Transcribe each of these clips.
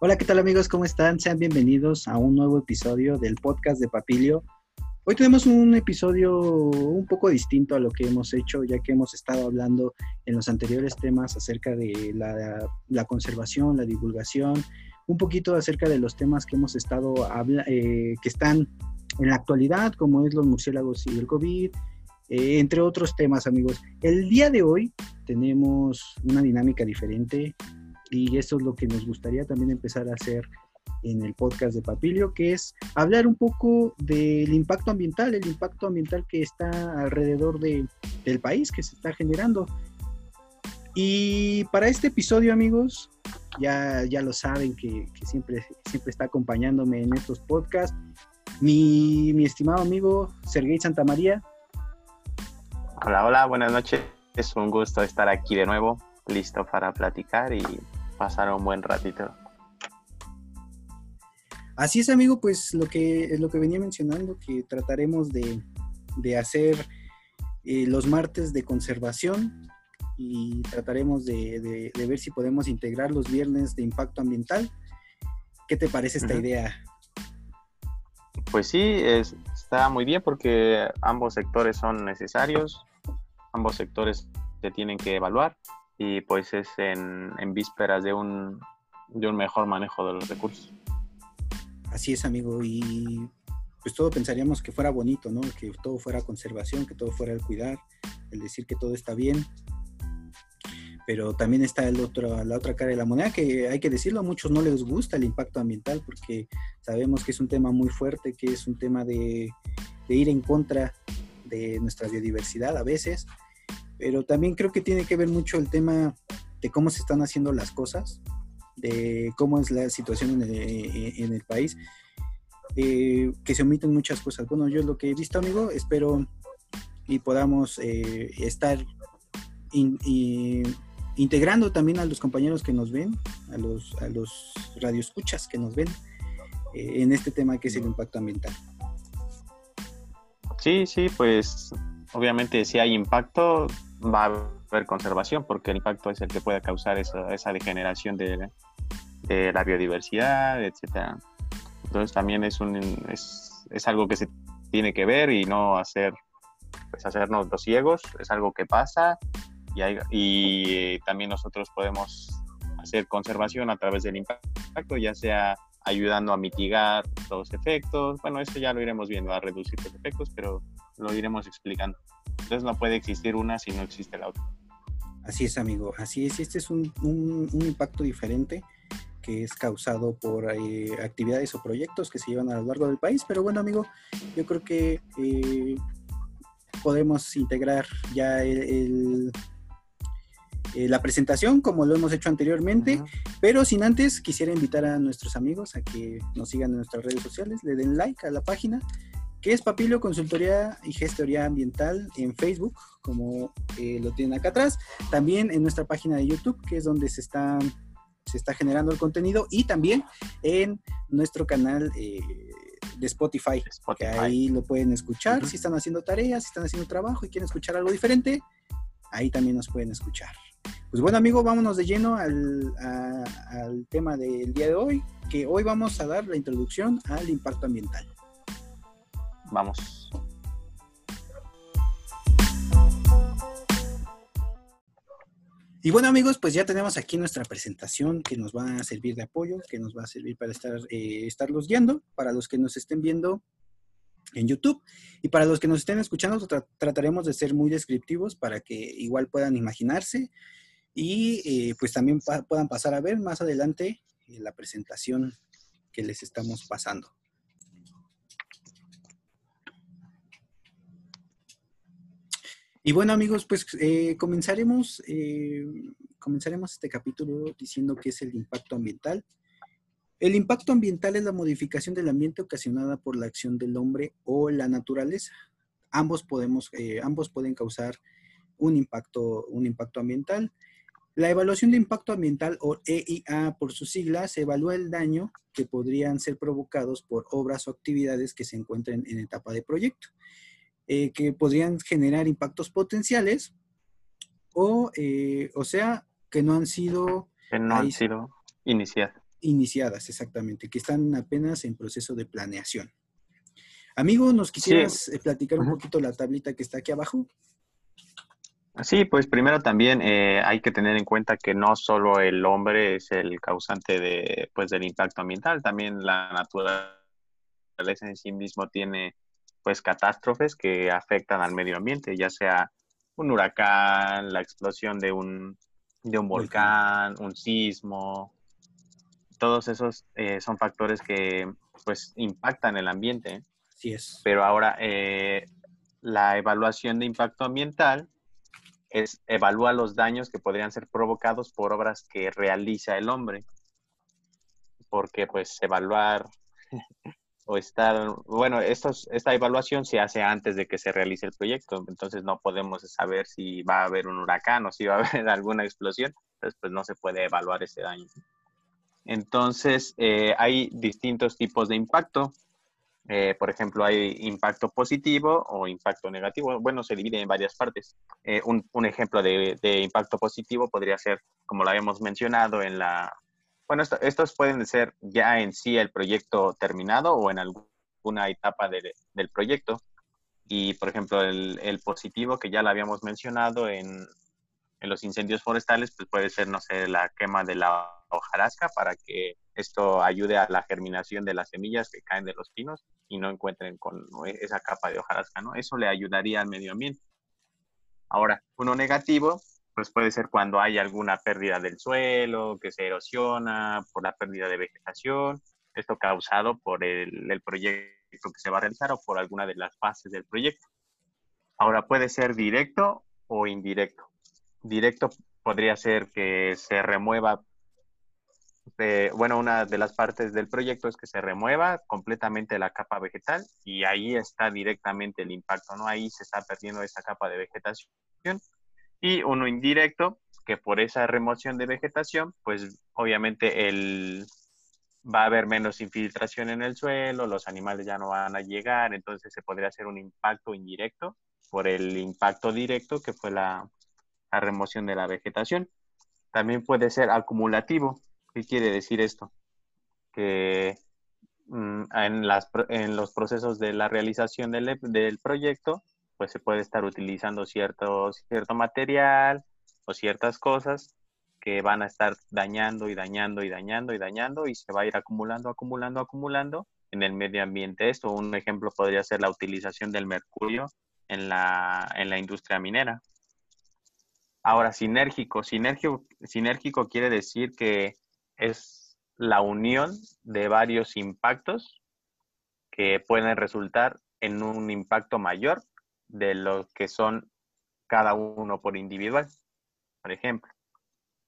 Hola, ¿qué tal amigos? ¿Cómo están? Sean bienvenidos a un nuevo episodio del podcast de Papilio. Hoy tenemos un episodio un poco distinto a lo que hemos hecho, ya que hemos estado hablando en los anteriores temas acerca de la, conservación, la divulgación, un poquito acerca de los temas que hemos estado hablando, eh, que están en la actualidad, como es los murciélagos y el COVID, eh, entre otros temas, amigos. El día de hoy tenemos una dinámica diferente y eso es lo que nos gustaría también empezar a hacer en el podcast de Papilio, que es hablar un poco del impacto ambiental, el impacto ambiental que está alrededor de, del país, que se está generando. Y para este episodio, amigos, ya, ya lo saben que, siempre, siempre está acompañándome en estos podcasts, mi, mi estimado amigo Sergei Santamaría. Hola, hola, buenas noches. Es un gusto estar aquí de nuevo, listo para platicar y pasar un buen ratito. Así es, amigo, pues lo que, es lo que venía mencionando, que trataremos de, hacer eh, los martes de conservación y trataremos de, ver si podemos integrar los viernes de impacto ambiental. ¿Qué te parece esta idea? Pues sí, está muy bien porque ambos sectores son necesarios, ambos sectores se tienen que evaluar y pues es en, vísperas de un, de un mejor manejo de los recursos. Así es, amigo, y pues todo pensaríamos que fuera bonito, ¿no? Que todo fuera conservación, que todo fuera el cuidar, el decir que todo está bien. Pero también está el otro, la otra cara de la moneda, que hay que decirlo, a muchos no les gusta el impacto ambiental porque sabemos que es un tema muy fuerte, que es un tema de, de ir en contra de nuestra biodiversidad a veces pero también creo que tiene que ver mucho el tema de cómo se están haciendo las cosas, de cómo es la situación en el, país, eh, que se omiten muchas cosas. Bueno, yo lo que he visto, amigo, espero y podamos eh, estar integrando también a los compañeros que nos ven, a los, a los radioescuchas que nos ven eh, en este tema que es el impacto ambiental. Sí, sí, pues obviamente si hay impacto, va a haber conservación, porque el impacto es el que puede causar esa, esa degeneración de, de, la biodiversidad, etcétera. Entonces también es, un, es, es, algo que se tiene que ver y no hacer, pues hacernos los ciegos, es algo que pasa y, hay, y también nosotros podemos hacer conservación a través del impacto, ya sea ayudando a mitigar los efectos, bueno, eso ya lo iremos viendo, a reducir los efectos, pero lo iremos explicando. Entonces no puede existir una si no existe la otra. Así es, amigo. Así es. Este es un, un, impacto diferente que es causado por eh, actividades o proyectos que se llevan a lo largo del país. Pero bueno, amigo, yo creo que eh, podemos integrar ya el, eh, la presentación como lo hemos hecho anteriormente, pero sin antes quisiera invitar a nuestros amigos a que nos sigan en nuestras redes sociales, le den like a la página que es Papilio Consultoría y Gestoría Ambiental en Facebook, como eh, lo tienen acá atrás. También en nuestra página de YouTube, que es donde se está, se está generando el contenido, y también en nuestro canal eh, de Spotify, que ahí lo pueden escuchar. Si están haciendo tareas, si están haciendo trabajo y quieren escuchar algo diferente, ahí también nos pueden escuchar. Pues bueno, amigo, vámonos de lleno al, al tema del día de hoy, que hoy vamos a dar la introducción al impacto ambiental. Vamos. Y bueno amigos, pues ya tenemos aquí nuestra presentación que nos va a servir de apoyo, que nos va a servir para estar, eh, estarlos guiando, para los que nos estén viendo en YouTube y para los que nos estén escuchando trataremos de ser muy descriptivos para que igual puedan imaginarse y eh, pues también puedan pasar a ver más adelante eh, la presentación que les estamos pasando. Y bueno amigos, pues eh, comenzaremos, eh, comenzaremos este capítulo diciendo que es el impacto ambiental. El impacto ambiental es la modificación del ambiente ocasionada por la acción del hombre o la naturaleza. Ambos, podemos, eh, ambos pueden causar un impacto, un impacto ambiental. La evaluación de impacto ambiental o EIA por sus siglas evalúa el daño que podrían ser provocados por obras o actividades que se encuentren en etapa de proyecto. Eh, que podrían generar impactos potenciales o, eh, o sea, que no han sido... Que no han sido iniciados. Iniciadas, exactamente, que están apenas en proceso de planeación. Amigo, ¿nos quisieras eh, platicar un poquito la tablita que está aquí abajo? Sí, pues primero también eh, hay que tener en cuenta que no solo el hombre es el causante de, pues, del impacto ambiental, también la naturaleza en sí mismo tiene pues catástrofes que afectan al medio ambiente, ya sea un huracán, la explosión de un, de un volcán, un sismo, todos esos eh, son factores que pues impactan el ambiente. Sí es. Pero ahora eh, la evaluación de impacto ambiental es evalúa los daños que podrían ser provocados por obras que realiza el hombre. Porque pues evaluar o estar, bueno, estos, esta evaluación se hace antes de que se realice el proyecto, entonces no podemos saber si va a haber un huracán o si va a haber alguna explosión, entonces pues no se puede evaluar ese daño. Entonces eh, hay distintos tipos de impacto. Eh, por ejemplo, hay impacto positivo o impacto negativo. Bueno, se divide en varias partes. Eh, un, un, ejemplo de, de, impacto positivo podría ser, como lo habíamos mencionado, en la... Bueno, esto, estos pueden ser ya en sí el proyecto terminado o en alguna etapa de, del proyecto. Y, por ejemplo, el, el, positivo que ya lo habíamos mencionado en, en los incendios forestales, pues puede ser, no sé, la quema de la hojarasca para que esto ayude a la germinación de las semillas que caen de los pinos y no encuentren con esa capa de hojarasca, ¿no? Eso le ayudaría al medio ambiente. Ahora, uno negativo, pues puede ser cuando hay alguna pérdida del suelo, que se erosiona por la pérdida de vegetación, esto causado por el, proyecto que se va a realizar o por alguna de las fases del proyecto. Ahora puede ser directo o indirecto. Directo podría ser que se remueva bueno, una de las partes del proyecto es que se remueva completamente la capa vegetal y ahí está directamente el impacto, ¿no? Ahí se está perdiendo esa capa de vegetación. Y uno indirecto, que por esa remoción de vegetación, pues obviamente el, va a haber menos infiltración en el suelo, los animales ya no van a llegar, entonces se podría hacer un impacto indirecto por el impacto directo que fue la, la remoción de la vegetación. También puede ser acumulativo, ¿Qué quiere decir esto? Que mm, en, las, en los procesos de la realización del, del, proyecto, pues se puede estar utilizando cierto, cierto material o ciertas cosas que van a estar dañando y dañando y dañando y dañando y se va a ir acumulando, acumulando, acumulando en el medio ambiente. Esto, un ejemplo podría ser la utilización del mercurio en la, en la industria minera. Ahora, sinérgico. Sinérgico, sinérgico quiere decir que es la unión de varios impactos que pueden resultar en un impacto mayor de lo que son cada uno por individual. Por ejemplo,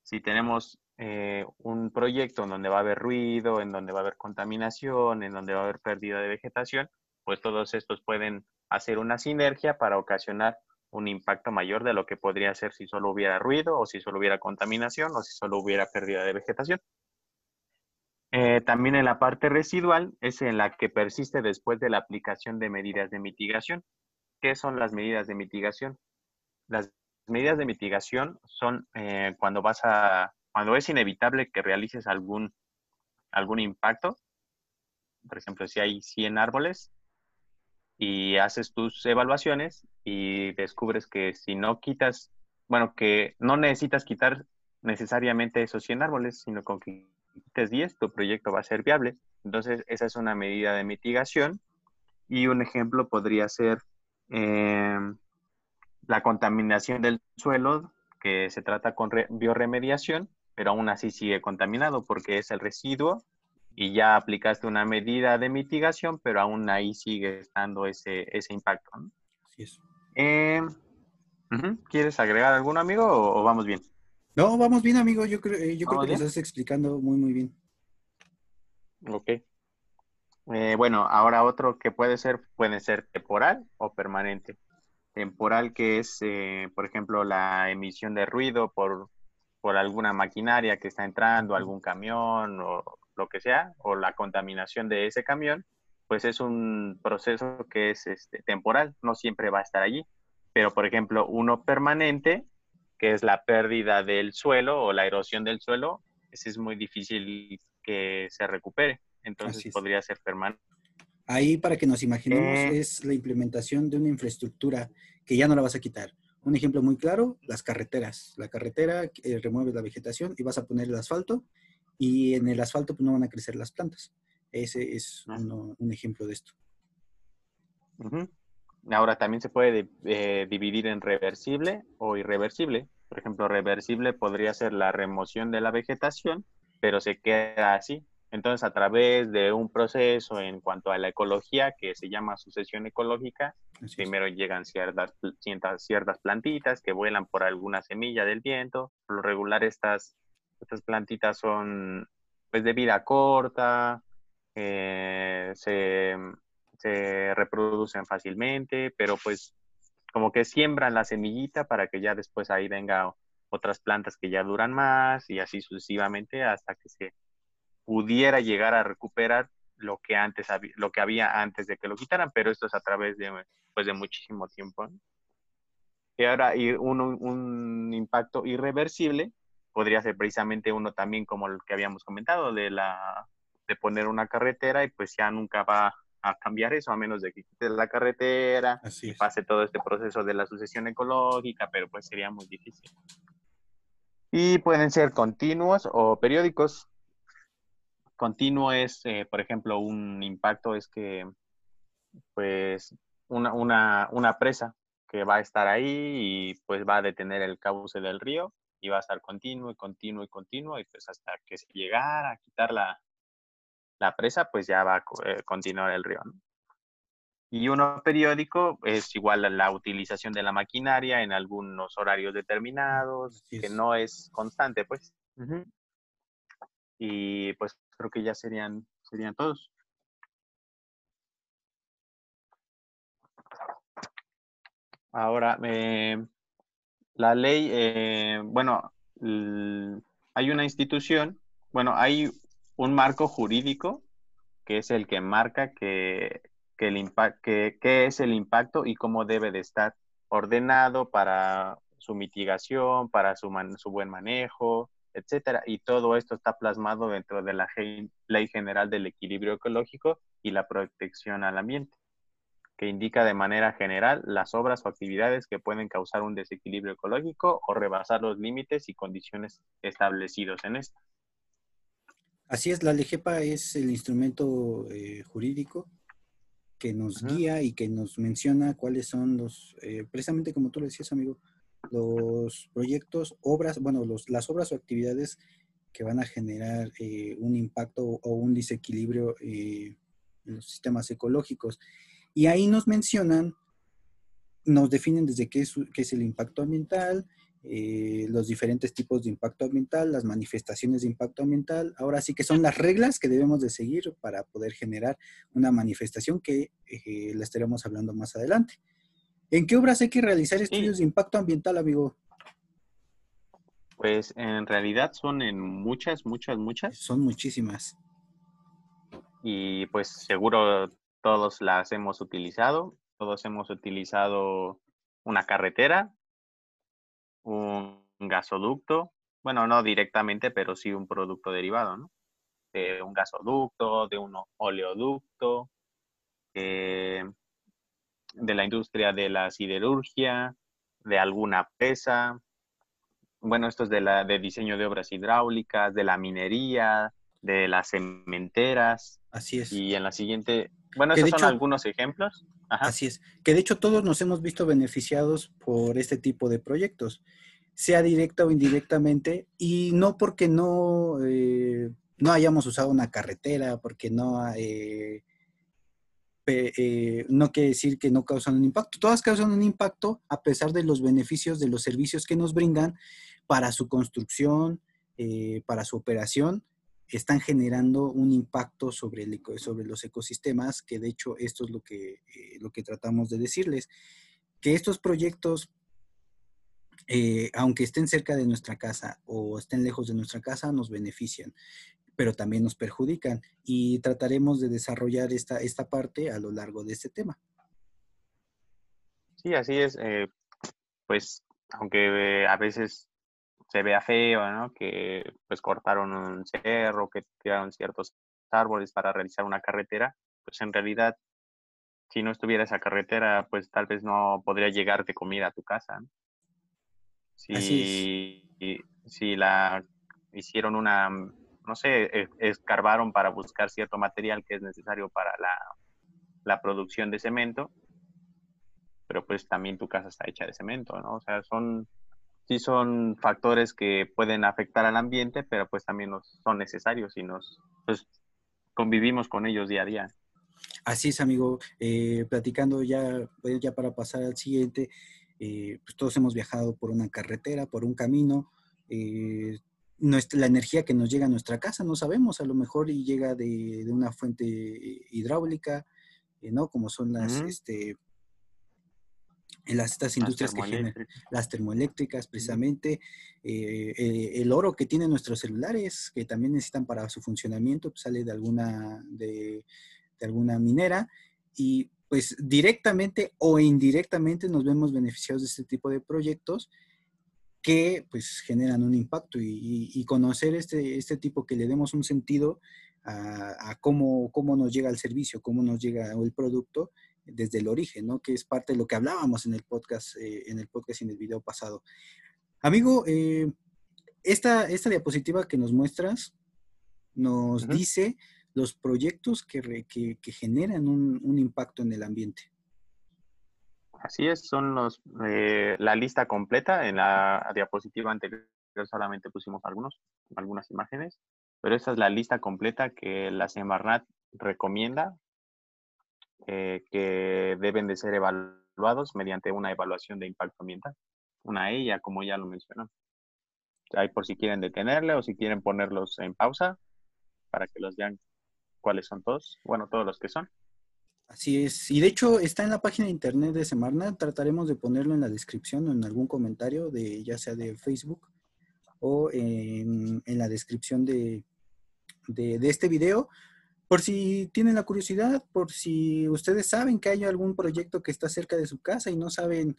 si tenemos eh, un proyecto en donde va a haber ruido, en donde va a haber contaminación, en donde va a haber pérdida de vegetación, pues todos estos pueden hacer una sinergia para ocasionar un impacto mayor de lo que podría ser si solo hubiera ruido o si solo hubiera contaminación o si solo hubiera pérdida de vegetación. Eh, también en la parte residual es en la que persiste después de la aplicación de medidas de mitigación. ¿Qué son las medidas de mitigación? Las medidas de mitigación son eh, cuando vas a, cuando es inevitable que realices algún, algún impacto. Por ejemplo, si hay 100 árboles y haces tus evaluaciones y descubres que si no quitas, bueno, que no necesitas quitar necesariamente esos 100 árboles, sino con que quites 10, tu proyecto va a ser viable. Entonces, esa es una medida de mitigación. Y un ejemplo podría ser em, la contaminación del suelo, que se trata con bioremediación, pero aún así sigue contaminado porque es el residuo y ya aplicaste una medida de mitigación, pero aún ahí sigue estando ese, ese impacto. Así es. Eh, ¿Quieres agregar algún amigo o, vamos bien? No, vamos bien, amigo. Yo creo, eh, yo creo que lo estás explicando muy, muy bien. Ok. Eh, bueno, ahora otro que puede ser, puede ser temporal o permanente. Temporal que es, eh, por ejemplo, la emisión de ruido por, por alguna maquinaria que está entrando, algún camión o lo que sea, o la contaminación de ese camión, pues es un proceso que es este, temporal, no siempre va a estar allí. Pero, por ejemplo, uno permanente que es la pérdida del suelo o la erosión del suelo, ese es muy difícil que se recupere. Entonces podría ser permanente. Ahí, para que nos imaginemos, eh. es la implementación de una infraestructura que ya no la vas a quitar. Un ejemplo muy claro, las carreteras. La carretera eh, remueve la vegetación y vas a poner el asfalto y en el asfalto pues, no van a crecer las plantas. Ese es ah. un ejemplo de esto. Ahora también se puede eh, dividir en reversible o irreversible. Por ejemplo, reversible podría ser la remoción de la vegetación, pero se queda así. Entonces, a través de un proceso en cuanto a la ecología, que se llama sucesión ecológica, primero llegan ciertas, ciertas, plantitas que vuelan por alguna semilla del viento. Por lo regular, estas, estas plantitas son pues, de vida corta, eh, se, se reproducen fácilmente, pero pues como que siembran la semillita para que ya después ahí venga otras plantas que ya duran más y así sucesivamente hasta que se pudiera llegar a recuperar lo que antes había, lo que había antes de que lo quitaran, pero esto es a través de pues de muchísimo tiempo. Y ahora un, un impacto irreversible podría ser precisamente uno también como el que habíamos comentado de la de poner una carretera y pues ya nunca va a cambiar eso, a menos de que quites la carretera y pase todo este proceso de la sucesión ecológica, pero pues sería muy difícil. Y pueden ser continuos o periódicos. Continuo es, eh, por ejemplo, un impacto es que, pues, una, una, una presa que va a estar ahí y pues va a detener el cauce del río y va a estar continuo y continuo y continuo y pues hasta que se llegara a quitar la, la presa, pues ya va a eh, continuar el río. Y uno periódico es igual a la utilización de la maquinaria en algunos horarios determinados, que no es constante, pues. Y pues creo que ya serían, serían todos. Ahora, eh, la ley, eh, bueno, hay una institución, bueno, hay un marco jurídico que es el que marca que, el que, es el impacto y cómo debe de estar ordenado para su mitigación, para su, su buen manejo, etcétera. Y todo esto está plasmado dentro de la Ley General del Equilibrio Ecológico y la Protección al Ambiente, que indica de manera general las obras o actividades que pueden causar un desequilibrio ecológico o rebasar los límites y condiciones establecidos en esta. Así es, la LEGEPA es el instrumento eh, jurídico que nos guía y que nos menciona cuáles son los, eh, precisamente como tú lo decías, amigo, los proyectos, obras, bueno, los, las obras o actividades que van a generar eh, un impacto o un desequilibrio en los sistemas ecológicos. Y ahí nos mencionan, nos definen desde qué es, qué es el impacto ambiental, eh, los diferentes tipos de impacto ambiental, las manifestaciones de impacto ambiental. Ahora sí que son las reglas que debemos de seguir para poder generar una manifestación que eh, la estaremos hablando más adelante. ¿En qué obras hay que realizar estudios de impacto ambiental, amigo? Pues en realidad son en muchas, muchas, muchas. Son muchísimas. Y pues seguro todos las hemos utilizado. Todos hemos utilizado una carretera, un gasoducto, bueno, no directamente, pero sí un producto derivado, ¿no? De un gasoducto, de un oleoducto, eh, de la industria de la siderurgia, de alguna presa, bueno, esto es de, la, de diseño de obras hidráulicas, de la minería, de las cementeras. Así es. Y en la siguiente, bueno, esos son algunos ejemplos. Así es. Que de hecho todos nos hemos visto beneficiados por este tipo de proyectos, sea directa o indirectamente, y no porque no, eh, no hayamos usado una carretera, porque no, eh, eh, no quiere decir que no causan un impacto. Todas causan un impacto a pesar de los beneficios de los servicios que nos brindan para su construcción, para su operación. Están generando un impacto sobre, los ecosistemas, que de hecho esto es lo que, eh, lo que tratamos de decirles, que estos proyectos, eh, aunque estén cerca de nuestra casa o estén lejos de nuestra casa, nos benefician, pero también nos perjudican y trataremos de desarrollar esta, esta parte a lo largo de este tema. Sí, así es. Eh, pues aunque a veces se vea feo, ¿no? Que pues cortaron un cerro, que tiraron ciertos árboles para realizar una carretera, pues en realidad, si no estuviera esa carretera, pues tal vez no podría llegarte comida a tu casa. Si, si la hicieron una, no sé, escarbaron para buscar cierto material que es necesario para la, la producción de cemento, pero pues también tu casa está hecha de cemento, ¿no? O sea, son sí son factores que pueden afectar al ambiente, pero pues también son necesarios y nos pues, convivimos con ellos día a día. Así es, amigo. Eh, platicando ya, ya para pasar al siguiente, eh, pues todos hemos viajado por una carretera, por un camino. Eh, nuestra, la energía que nos llega a nuestra casa, no sabemos, a lo mejor y llega de, una fuente hidráulica, ¿no? Como son las, este, en las, estas industrias que generan las termoeléctricas, precisamente, eh, eh, el oro que tienen nuestros celulares, que también necesitan para su funcionamiento, pues, sale de alguna, de, alguna minera y pues directamente o indirectamente nos vemos beneficiados de este tipo de proyectos que pues generan un impacto y, conocer este, este tipo que le demos un sentido a, a, cómo, cómo nos llega el servicio, cómo nos llega el producto, desde el origen, ¿no? Que es parte de lo que hablábamos en el podcast, eh, en el podcast y en el video pasado. Amigo, eh, esta, esta diapositiva que nos muestras nos dice los proyectos que, que, generan un, impacto en el ambiente. Así es, son los eh, la lista completa. En la diapositiva anterior solamente pusimos algunos, algunas imágenes, pero esta es la lista completa que la Semarnat recomienda eh, que deben de ser evaluados mediante una evaluación de impacto ambiental, una EIA, como ya lo mencionó. Ahí por si quieren detenerle o si quieren ponerlos en pausa para que los vean cuáles son todos, bueno, todos los que son. Así es, y de hecho está en la página de internet de Semarna, trataremos de ponerlo en la descripción o en algún comentario de ya sea de Facebook o en, la descripción de, de, este video. Por si tienen la curiosidad, por si ustedes saben que hay algún proyecto que está cerca de su casa y no saben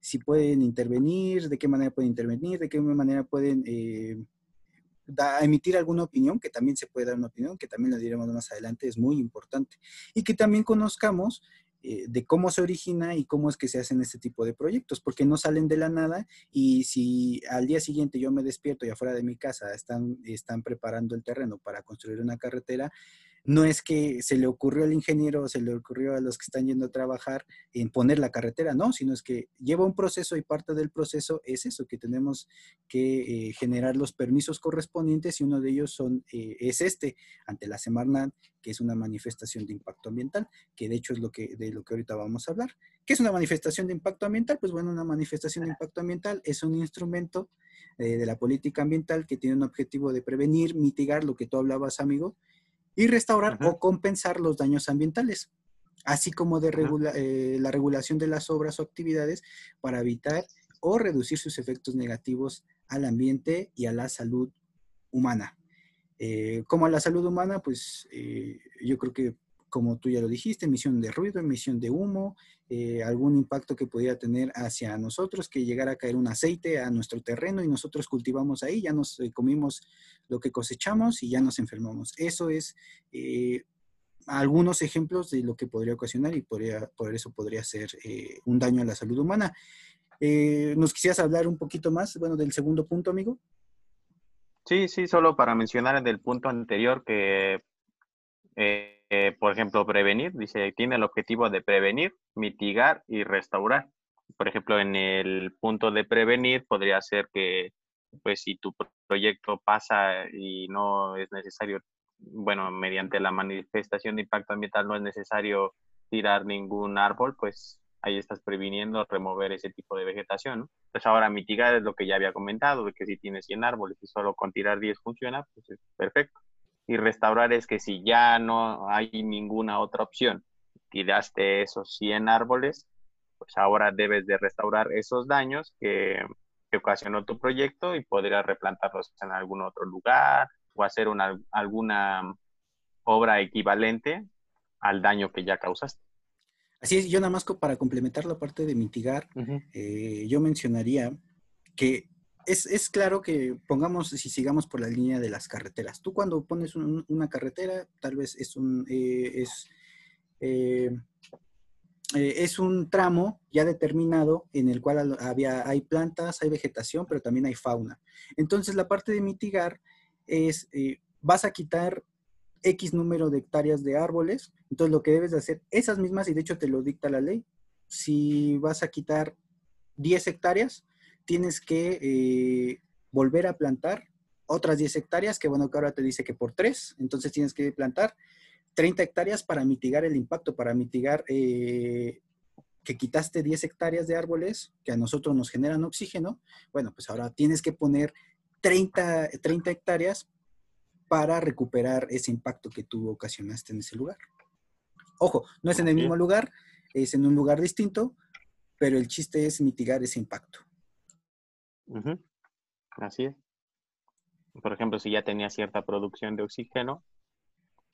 si pueden intervenir, de qué manera pueden intervenir, de qué manera pueden eh, emitir alguna opinión, que también se puede dar una opinión, que también la diremos más adelante, es muy importante. Y que también conozcamos eh, de cómo se origina y cómo es que se hacen este tipo de proyectos, porque no salen de la nada y si al día siguiente yo me despierto y afuera de mi casa están, están preparando el terreno para construir una carretera, no es que se le ocurrió al ingeniero o se le ocurrió a los que están yendo a trabajar en poner la carretera, no, sino es que lleva un proceso y parte del proceso es eso, que tenemos que eh, generar los permisos correspondientes y uno de ellos son, eh, es este, ante la Semarnat, que es una manifestación de impacto ambiental, que de hecho es lo que, de lo que ahorita vamos a hablar. ¿Qué es una manifestación de impacto ambiental? Pues bueno, una manifestación de impacto ambiental es un instrumento eh, de la política ambiental que tiene un objetivo de prevenir, mitigar lo que tú hablabas, amigo, y restaurar o compensar los daños ambientales, así como de eh, la regulación de las obras o actividades para evitar o reducir sus efectos negativos al ambiente y a la salud humana. Eh, como a la salud humana, pues eh, yo creo que como tú ya lo dijiste, emisión de ruido, emisión de humo, eh, algún impacto que pudiera tener hacia nosotros, que llegara a caer un aceite a nuestro terreno y nosotros cultivamos ahí, ya nos eh, comimos lo que cosechamos y ya nos enfermamos. Eso es eh, algunos ejemplos de lo que podría ocasionar y por eso podría ser un daño a la salud humana. ¿Nos quisieras hablar un poquito más, bueno, del segundo punto, amigo? Sí, sí, solo para mencionar del punto anterior que eh, por ejemplo, prevenir, dice, tiene el objetivo de prevenir, mitigar y restaurar. Por ejemplo, en el punto de prevenir podría ser que, pues, si tu proyecto pasa y no es necesario, bueno, mediante la manifestación de impacto ambiental no es necesario tirar ningún árbol, pues ahí estás previniendo remover ese tipo de vegetación. Pues ahora mitigar es lo que ya había comentado, de que si tienes 100 árboles y solo con tirar 10 funciona, pues es perfecto y restaurar es que si ya no hay ninguna otra opción, tiraste esos 100 árboles, pues ahora debes de restaurar esos daños que, ocasionó tu proyecto y podrías replantarlos en algún otro lugar o hacer una, alguna obra equivalente al daño que ya causaste. Así es, yo nada más para complementar la parte de mitigar, eh, yo mencionaría que es, claro que pongamos, si sigamos por la línea de las carreteras. Tú cuando pones una carretera, tal vez es un, eh, es, eh, eh, es un tramo ya determinado en el cual había, hay plantas, hay vegetación, pero también hay fauna. Entonces, la parte de mitigar es, vas a quitar X número de hectáreas de árboles, entonces lo que debes de hacer, esas mismas, y de hecho te lo dicta la ley, si vas a quitar 10 hectáreas, tienes que eh, volver a plantar otras 10 hectáreas, que bueno, que ahora te dice que por 3, entonces tienes que plantar 30 hectáreas para mitigar el impacto, para mitigar eh, que quitaste 10 hectáreas de árboles que a nosotros nos generan oxígeno, bueno, pues ahora tienes que poner 30, 30 hectáreas para recuperar ese impacto que tú ocasionaste en ese lugar. Ojo, no es en el mismo lugar, es en un lugar distinto, pero el chiste es mitigar ese impacto. Así es. Por ejemplo, si ya tenía cierta producción de oxígeno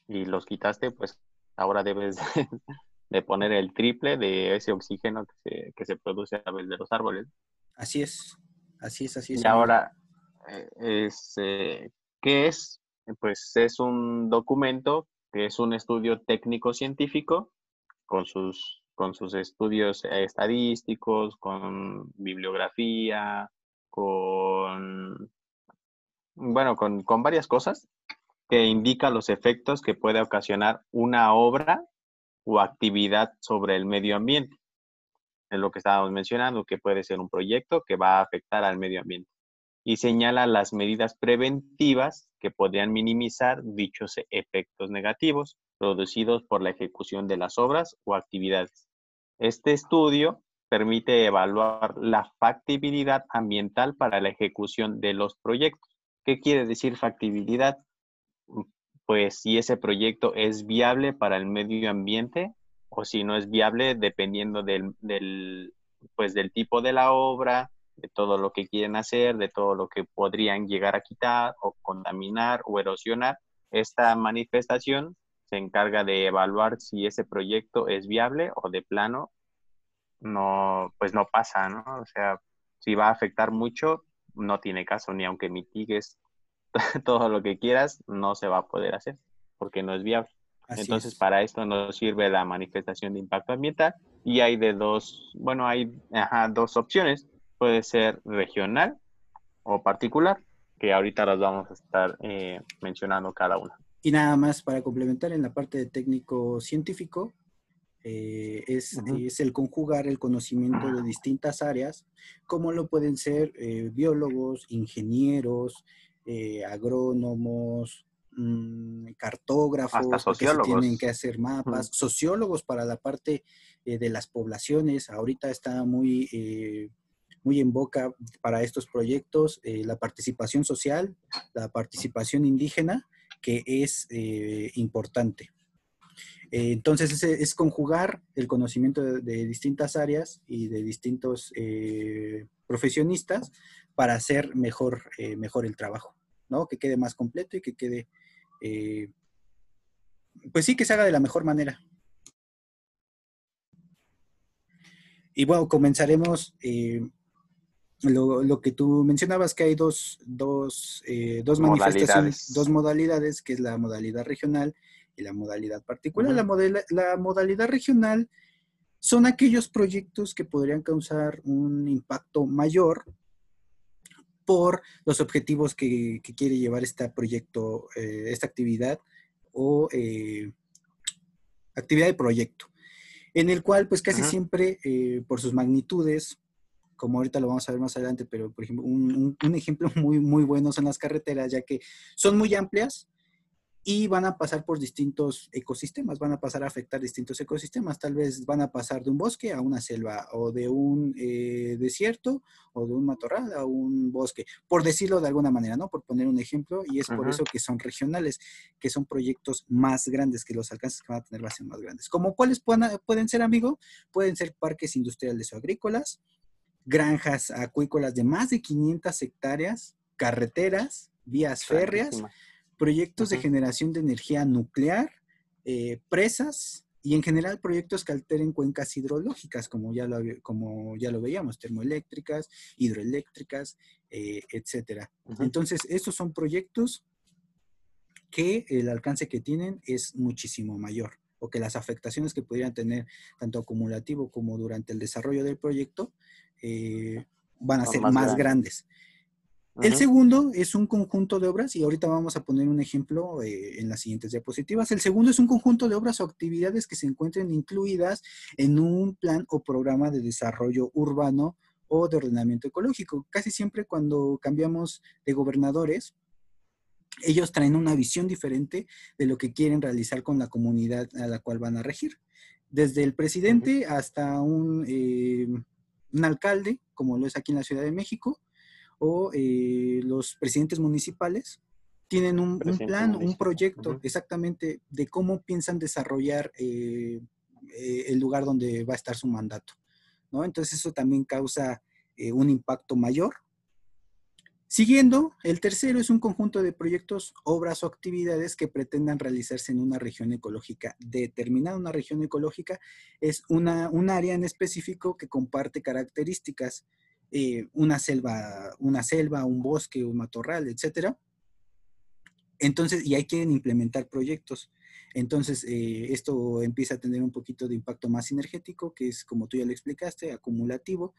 y los quitaste, pues ahora debes de poner el triple de ese oxígeno que se, produce a través de los árboles. Así es, así es, así es. Y ahora, eh, es, eh, ¿qué es? Pues es un documento que es un estudio técnico-científico con sus, con sus estudios estadísticos, con bibliografía, con, bueno, con, varias cosas que indica los efectos que puede ocasionar una obra o actividad sobre el medio ambiente. Es lo que estábamos mencionando, que puede ser un proyecto que va a afectar al medio ambiente. Y señala las medidas preventivas que podrían minimizar dichos efectos negativos producidos por la ejecución de las obras o actividades. Este estudio permite evaluar la factibilidad ambiental para la ejecución de los proyectos. ¿Qué quiere decir factibilidad? Pues si ese proyecto es viable para el medio ambiente o si no es viable dependiendo del, pues del tipo de la obra, de todo lo que quieren hacer, de todo lo que podrían llegar a quitar o contaminar o erosionar. Esta manifestación se encarga de evaluar si ese proyecto es viable o de plano no, pues no pasa, ¿no? O sea, si va a afectar mucho, no tiene caso, ni aunque mitigues todo lo que quieras, no se va a poder hacer, porque no es viable. Entonces, para esto nos sirve la manifestación de impacto ambiental y hay de dos, bueno, hay dos opciones. Puede ser regional o particular, que ahorita las vamos a estar eh, mencionando cada una. Y nada más para complementar en la parte de técnico científico, eh, es, es, el conjugar el conocimiento de distintas áreas, como lo pueden ser eh, biólogos, ingenieros, eh, agrónomos, mm, cartógrafos, que tienen que hacer mapas, sociólogos para la parte de las poblaciones. Ahorita está muy, muy en boca para estos proyectos la participación social, la participación indígena, que es importante. Eh, entonces es, conjugar el conocimiento de, distintas áreas y de distintos eh, profesionistas para hacer mejor, eh, mejor el trabajo, ¿no? Que quede más completo y que quede, pues sí, que se haga de la mejor manera. Y bueno, comenzaremos lo, que tú mencionabas, que hay dos, dos, dos manifestaciones, dos modalidades, que es la modalidad regional la modalidad particular. la, la modalidad regional son aquellos proyectos que podrían causar un impacto mayor por los objetivos que, quiere llevar este proyecto, eh, esta actividad o eh, actividad de proyecto, en el cual pues casi siempre eh, por sus magnitudes, como ahorita lo vamos a ver más adelante, pero por ejemplo un, un, ejemplo muy, muy bueno son las carreteras, ya que son muy amplias, y van a pasar por distintos ecosistemas, van a pasar a afectar distintos ecosistemas. Tal vez van a pasar de un bosque a una selva o de un eh, desierto o de un matorral a un bosque, por decirlo de alguna manera, ¿no? Por poner un ejemplo, y es por eso que son regionales, que son proyectos más grandes, que los alcances que van a tener van a ser más grandes. ¿Como cuáles pueden, pueden ser, amigo? Pueden ser parques industriales o agrícolas, granjas acuícolas de más de 500 hectáreas, carreteras, vías férreas proyectos de generación de energía nuclear, eh, presas, y en general proyectos que alteren cuencas hidrológicas, como ya lo, como ya lo veíamos, termoeléctricas, hidroeléctricas, eh, etcétera. Entonces, estos son proyectos que el alcance que tienen es muchísimo mayor o que las afectaciones que pudieran tener tanto acumulativo como durante el desarrollo del proyecto eh, van a ser más, grandes. El segundo es un conjunto de obras, y ahorita vamos a poner un ejemplo eh, en las siguientes diapositivas. El segundo es un conjunto de obras o actividades que se encuentren incluidas en un plan o programa de desarrollo urbano o de ordenamiento ecológico. Casi siempre cuando cambiamos de gobernadores, ellos traen una visión diferente de lo que quieren realizar con la comunidad a la cual van a regir. Desde el presidente hasta un, eh, un alcalde, como lo es aquí en la Ciudad de México, o eh, los presidentes municipales tienen un, plan, un proyecto exactamente de cómo piensan desarrollar eh, eh, el lugar donde va a estar su mandato. ¿no? Entonces eso también causa un impacto mayor. Siguiendo, el tercero es un conjunto de proyectos, obras o actividades que pretendan realizarse en una región ecológica determinada. Una región ecológica es una, un área en específico que comparte características eh, una selva, una selva, un bosque, un matorral, etcétera. Entonces, y ahí quieren implementar proyectos. Entonces, eh, esto empieza a tener un poquito de impacto más sinergético, que es, como tú ya lo explicaste, acumulativo,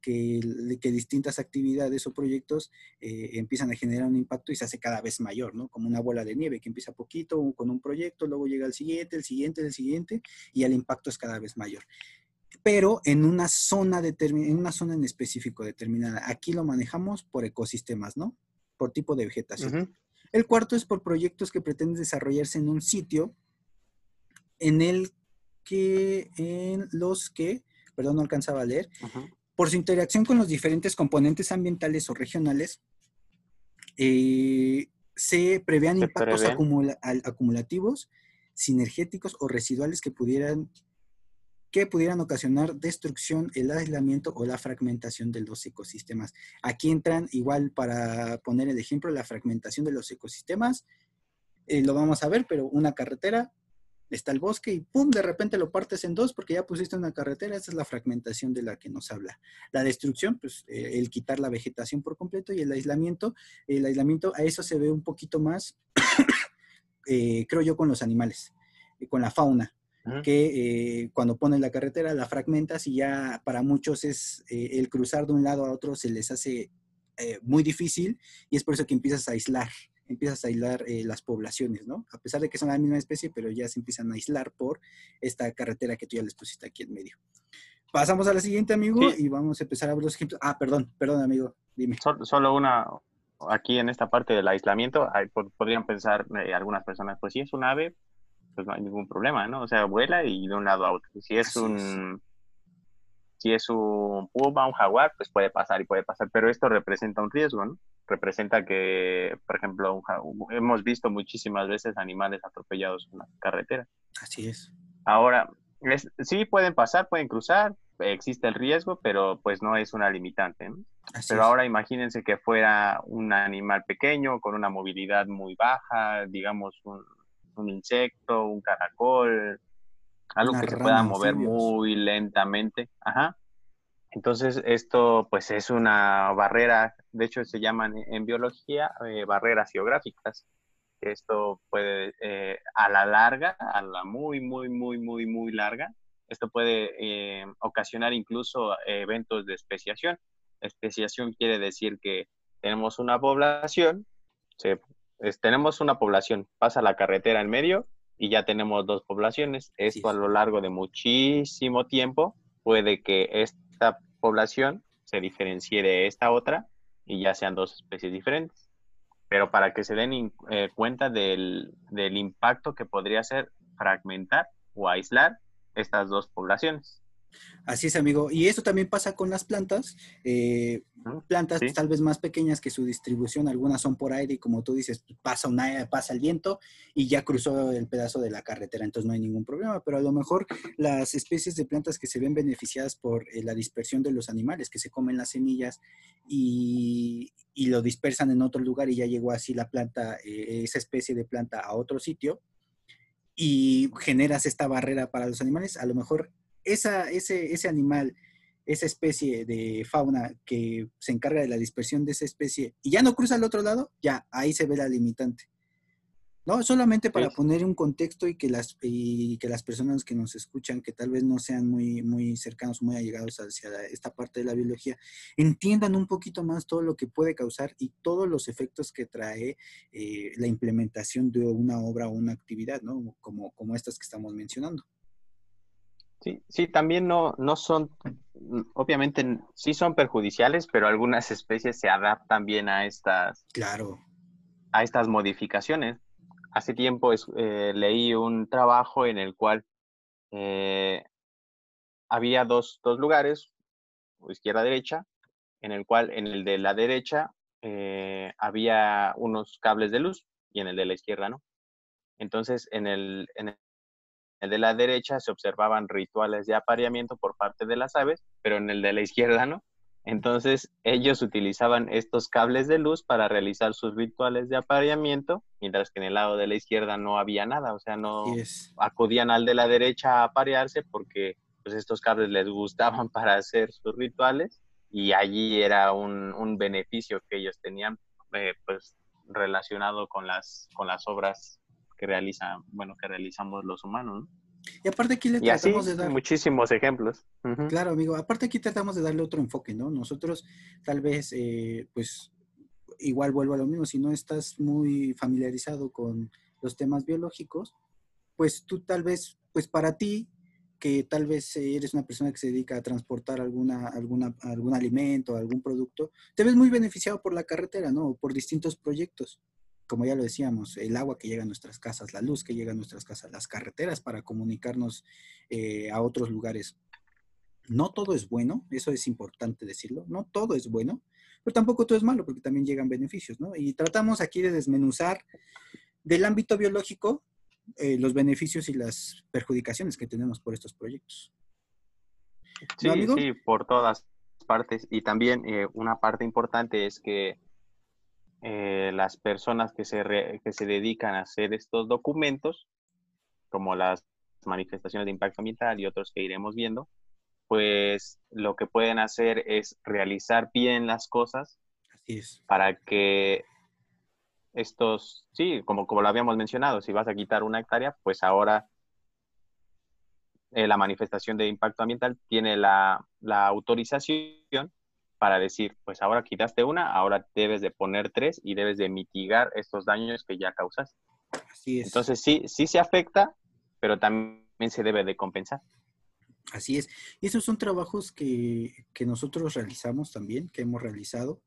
que, que distintas actividades o proyectos eh, empiezan a generar un impacto y se hace cada vez mayor, ¿no? Como una bola de nieve que empieza poquito con un proyecto, luego llega el siguiente, el siguiente, el siguiente, y el impacto es cada vez mayor pero en una zona en una zona en específico determinada. Aquí lo manejamos por ecosistemas, ¿no? Por tipo de vegetación. El cuarto es por proyectos que pretenden desarrollarse en un sitio en el que, en los que, perdón, no alcanzaba a leer, por su interacción con los diferentes componentes ambientales o regionales, eh, se prevean impactos acumulativos, sinergéticos o residuales que pudieran que pudieran ocasionar destrucción, el aislamiento o la fragmentación de los ecosistemas. Aquí entran igual para poner el ejemplo, la fragmentación de los ecosistemas. Eh, lo vamos a ver, pero una carretera, está el bosque y ¡pum! De repente lo partes en dos porque ya pusiste una carretera. Esa es la fragmentación de la que nos habla. La destrucción, pues eh, el quitar la vegetación por completo y el aislamiento. El aislamiento, a eso se ve un poquito más, eh, creo yo, con los animales, con la fauna que eh, cuando pones la carretera la fragmentas y ya para muchos es eh, el cruzar de un lado a otro se les hace eh, muy difícil y es por eso que empiezas a aislar, empiezas a aislar las poblaciones, ¿no? A pesar de que son la misma especie, pero ya se empiezan a aislar por esta carretera que tú ya les pusiste aquí en medio. Pasamos a la siguiente, amigo, y vamos a empezar a ver los ejemplos. Ah, perdón, perdón, amigo, dime. Solo, una, aquí en esta parte del aislamiento, podrían pensar algunas personas, pues si es un ave, pues no hay ningún problema, ¿no? O sea, vuela y de un lado a otro. Si es un... Si es un puma, un jaguar, pues puede pasar y puede pasar, pero esto representa un riesgo, ¿no? Representa que, por ejemplo, hemos visto muchísimas veces animales atropellados en la carretera. Así es. Ahora, sí pueden pasar, pueden cruzar, existe el riesgo, pero pues no es una limitante. ¿no? pero ahora imagínense que fuera un animal pequeño con una movilidad muy baja, digamos un, un insecto, un caracol, algo que se pueda mover muy lentamente. Ajá. Entonces, esto pues es una barrera, de hecho se llaman en biología eh, barreras geográficas. Esto puede, eh, a la larga, a la muy, muy, muy, muy, muy larga, esto puede eh, ocasionar incluso eventos de especiación. Especiación quiere decir que tenemos una población, se tenemos una población, pasa la carretera en medio y ya tenemos dos poblaciones. Esto a lo largo de muchísimo tiempo puede que esta población se diferencie de esta otra y ya sean dos especies diferentes. Pero para que se den eh, cuenta del, del impacto que podría ser fragmentar o aislar estas dos poblaciones. Así es, amigo. Y eso también pasa con las plantas. Eh, plantas tal vez más pequeñas que su distribución, algunas son por aire y como tú dices, pasa, una, pasa el viento y ya cruzó el pedazo de la carretera, entonces no hay ningún problema. Pero a lo mejor las especies de plantas que se ven beneficiadas por eh, la dispersión de los animales, que se comen las semillas y, lo dispersan en otro lugar y ya llegó así la planta, eh, esa especie de planta a otro sitio, y generas esta barrera para los animales, a lo mejor esa, ese, ese animal, esa especie de fauna que se encarga de la dispersión de esa especie y ya no cruza al otro lado, ya ahí se ve la limitante. No, solamente para poner un contexto y que las y que las personas que nos escuchan, que tal vez no sean muy muy cercanos, muy allegados hacia esta parte de la biología, entiendan un poquito más todo lo que puede causar y todos los efectos que trae eh, la implementación de una obra o una actividad, ¿no? Como, como estas que estamos mencionando. Sí, sí, también no, no son, obviamente sí son perjudiciales, pero algunas especies se adaptan bien a estas. Claro. A estas modificaciones hace tiempo eh, leí un trabajo en el cual eh, había dos, dos lugares, izquierda-derecha, en el cual en el de la derecha eh, había unos cables de luz y en el de la izquierda no. Entonces, en el, en el de la derecha se observaban rituales de apareamiento por parte de las aves, pero en el de la izquierda no. Entonces, ellos utilizaban estos cables de luz para realizar sus rituales de apareamiento, mientras que en el lado de la izquierda no había nada, o sea, no acudían al de la derecha a aparearse porque pues estos cables les gustaban para hacer sus rituales y allí era un, beneficio que ellos tenían eh, pues relacionado con las con las obras que realizan, bueno, que realizamos los humanos, ¿no? Y aparte aquí le tratamos de dar... Muchísimos ejemplos. Claro, amigo. Aparte aquí tratamos de darle otro enfoque, ¿no? Nosotros tal vez, eh, pues, igual vuelvo a lo mismo, si no estás muy familiarizado con los temas biológicos, pues tú tal vez, pues para ti, que tal vez eres una persona que se dedica a transportar alguna, alguna, algún alimento, algún producto, te ves muy beneficiado por la carretera, ¿no? Por distintos proyectos como ya lo decíamos, el agua que llega a nuestras casas, la luz que llega a nuestras casas, las carreteras para comunicarnos eh, a otros lugares. No todo es bueno, eso es importante decirlo, no todo es bueno, pero tampoco todo es malo porque también llegan beneficios, ¿no? Y tratamos aquí de desmenuzar del ámbito biológico eh, los beneficios y las perjudicaciones que tenemos por estos proyectos. Sí, sí, por todas partes. Y también eh, una parte importante es que eh, las personas que se, que se dedican a hacer estos documentos, como las manifestaciones de impacto ambiental y otros que iremos viendo, pues lo que pueden hacer es realizar bien las cosas para que estos, sí, como, como lo habíamos mencionado, si vas a quitar una hectárea, pues ahora eh, la manifestación de impacto ambiental tiene la, la autorización para decir, pues ahora quitaste una, ahora debes de poner tres y debes de mitigar estos daños que ya causas. Así es. Entonces sí, sí se afecta, pero también se debe de compensar. Así es. Y esos son trabajos que, nosotros realizamos también, que hemos realizado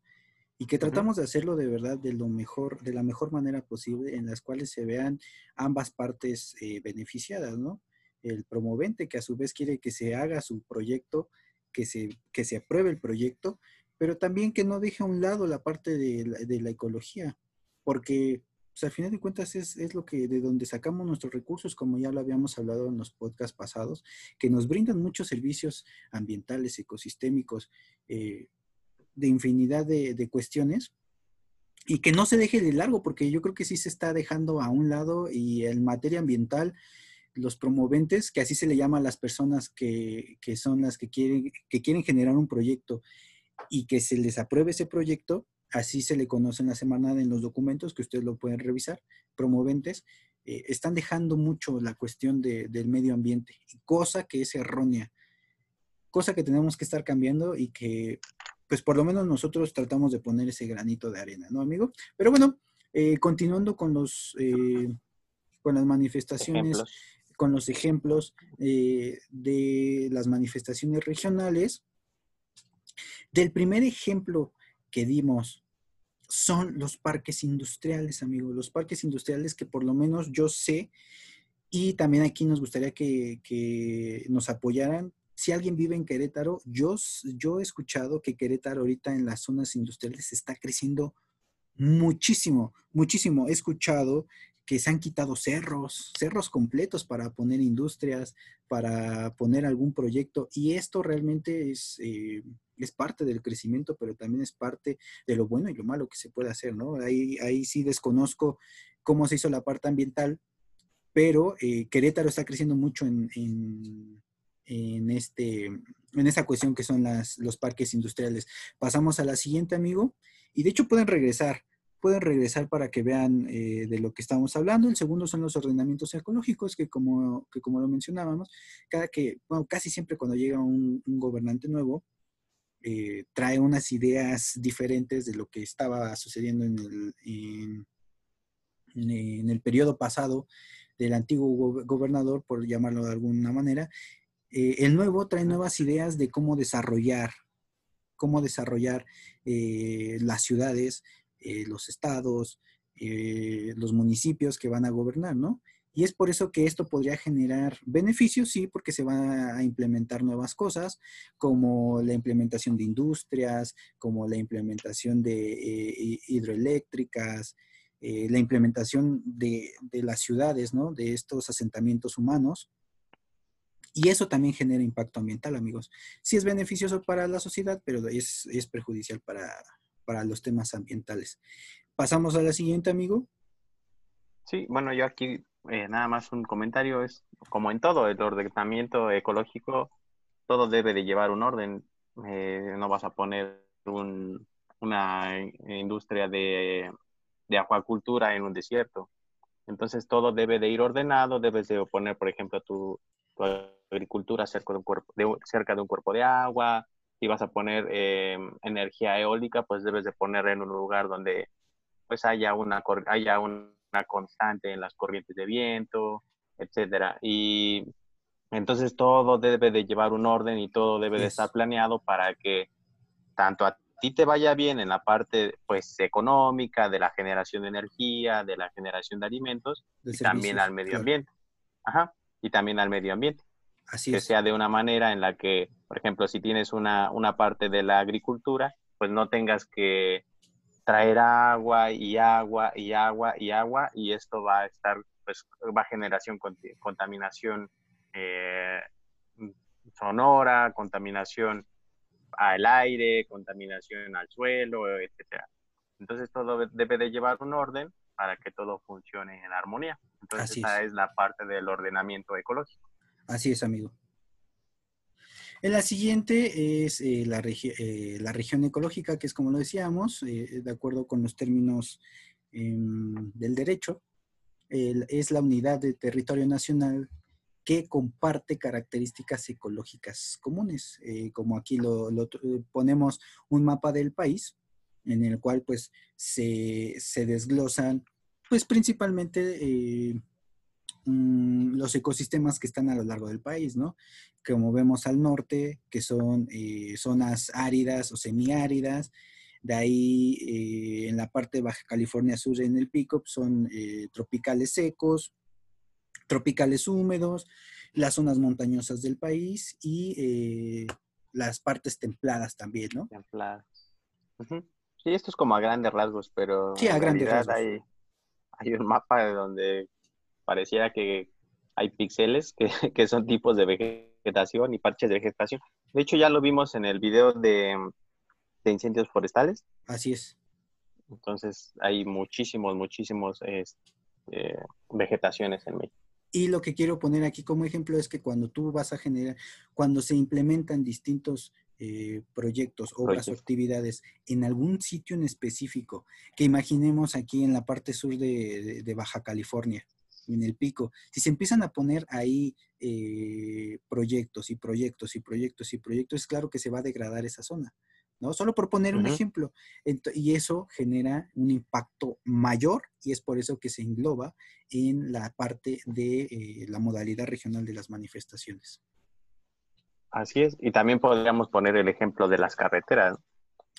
y que tratamos de hacerlo de verdad de lo mejor, de la mejor manera posible, en las cuales se vean ambas partes eh, beneficiadas, ¿no? El promovente que a su vez quiere que se haga su proyecto que se, que se apruebe el proyecto, pero también que no deje a un lado la parte de la, ecología, porque al final de cuentas es, es, lo que de donde sacamos nuestros recursos, como ya lo habíamos hablado en los podcasts pasados, que nos brindan muchos servicios ambientales, ecosistémicos, eh, de infinidad de, de, cuestiones. Y que no se deje de largo, porque yo creo que sí se está dejando a un lado y en materia ambiental, los promoventes, que así se le llama a las personas que, son las que quieren, que quieren generar un proyecto y que se les apruebe ese proyecto, así se le conoce en la semana en los documentos que ustedes lo pueden revisar, promoventes, eh, están dejando mucho la cuestión del medio ambiente, cosa que es errónea, cosa que tenemos que estar cambiando y que, pues por lo menos nosotros tratamos de poner ese granito de arena, ¿no, amigo? Pero bueno, eh, continuando con los... Eh, con las manifestaciones con los ejemplos eh, de las manifestaciones regionales. Del primer ejemplo que dimos son los parques industriales, amigos, los parques industriales que por lo menos yo sé y también aquí nos gustaría que, nos apoyaran. Si alguien vive en Querétaro, yo, yo he escuchado que Querétaro ahorita en las zonas industriales está creciendo muchísimo, muchísimo. He escuchado que se han quitado cerros, cerros completos para poner industrias, para poner algún proyecto. Y esto realmente es, eh, es parte del crecimiento, pero también es parte de lo bueno y lo malo que se puede hacer, ¿no? Ahí, ahí sí desconozco cómo se hizo la parte ambiental, pero eh, Querétaro está creciendo mucho en, en, este, en esta cuestión que son las, los parques industriales. Pasamos a la siguiente, amigo, y de hecho pueden regresar pueden regresar para que vean eh, de lo que estamos hablando. El segundo son los ordenamientos ecológicos, que como, que como lo mencionábamos, cada que, bueno, casi siempre cuando llega un, gobernante nuevo, eh, trae unas ideas diferentes de lo que estaba sucediendo en el, en, el periodo pasado del antiguo gobernador, por llamarlo de alguna manera. Eh, el nuevo trae nuevas ideas de cómo desarrollar, cómo desarrollar las ciudades, los estados, los municipios que van a gobernar, ¿no? Y es por eso que esto podría generar beneficios, sí, porque se van a implementar nuevas cosas, como la implementación de industrias, como la implementación de eh, hidroeléctricas, eh, la implementación de, las ciudades, ¿no? De estos asentamientos humanos. Y eso también genera impacto ambiental, amigos. Sí es beneficioso para la sociedad, pero es, perjudicial para, para los temas ambientales. Pasamos a la siguiente, amigo. Sí, bueno, yo aquí eh, nada más un comentario, es como en todo, el ordenamiento ecológico, todo debe de llevar un orden. Eh, no vas a poner una industria de, de, acuacultura en un desierto. Entonces todo debe de ir ordenado, debes de poner, por ejemplo, tu, agricultura cerca de, un cuerpo, de, cerca de un cuerpo de agua. Si vas a poner eh, energía eólica, pues debes de poner en un lugar donde pues haya una, haya un una constante en las corrientes de viento, etcétera. Y entonces todo debe de llevar un orden y todo debe de estar planeado para que tanto a ti te vaya bien en la parte pues económica, de la generación de energía, de la generación de alimentos, y también al medio ambiente. Ajá, y también al medio ambiente. Así que sea de una manera en la que, por ejemplo, si tienes una, una parte de la agricultura, pues no tengas que traer agua y agua y agua y agua y esto va a estar, pues va a generación contaminación eh, sonora, contaminación al aire, contaminación al suelo, etcétera. Entonces todo debe de llevar un orden para que todo funcione en armonía. Entonces esa es la parte del ordenamiento ecológico. Así es, amigo. En la siguiente es eh, la, eh, la, región ecológica, que es como lo decíamos, eh, de acuerdo con los términos em, del derecho, es la unidad de territorio nacional que comparte características ecológicas comunes. como aquí lo, ponemos un mapa del país, en el cual pues se, se desglosan pues principalmente Mm, los ecosistemas que están a lo largo del país, ¿no? Como vemos al norte, que son eh, zonas áridas o semiáridas, de ahí eh, en la parte de Baja California Sur, en el pico, pues, son eh, tropicales secos, tropicales húmedos, las zonas montañosas del país y las partes templadas también, ¿no? Templadas. Sí, esto es como a grandes rasgos, pero sí, a grandes rasgos. Hay, hay un mapa de donde pareciera que hay píxeles que, son tipos de vegetación y parches de vegetación. De hecho, ya lo vimos en el video de, incendios forestales. Así es. Entonces, hay muchísimos, muchísimos este, vegetaciones en México. Y lo que quiero poner aquí como ejemplo es que cuando tú vas a generar, cuando se implementan distintos eh, proyectos, obras o actividades en algún sitio en específico, que imaginemos aquí en la parte sur de Baja California, en el pico, si se empiezan a poner ahí eh, proyectos y proyectos y proyectos y proyectos, es claro que se va a degradar esa zona, ¿no? Solo por poner un ejemplo. y eso genera un impacto mayor y es por eso que se engloba en la parte de eh, la modalidad regional de las manifestaciones. Así es, y también podríamos poner el ejemplo de las carreteras.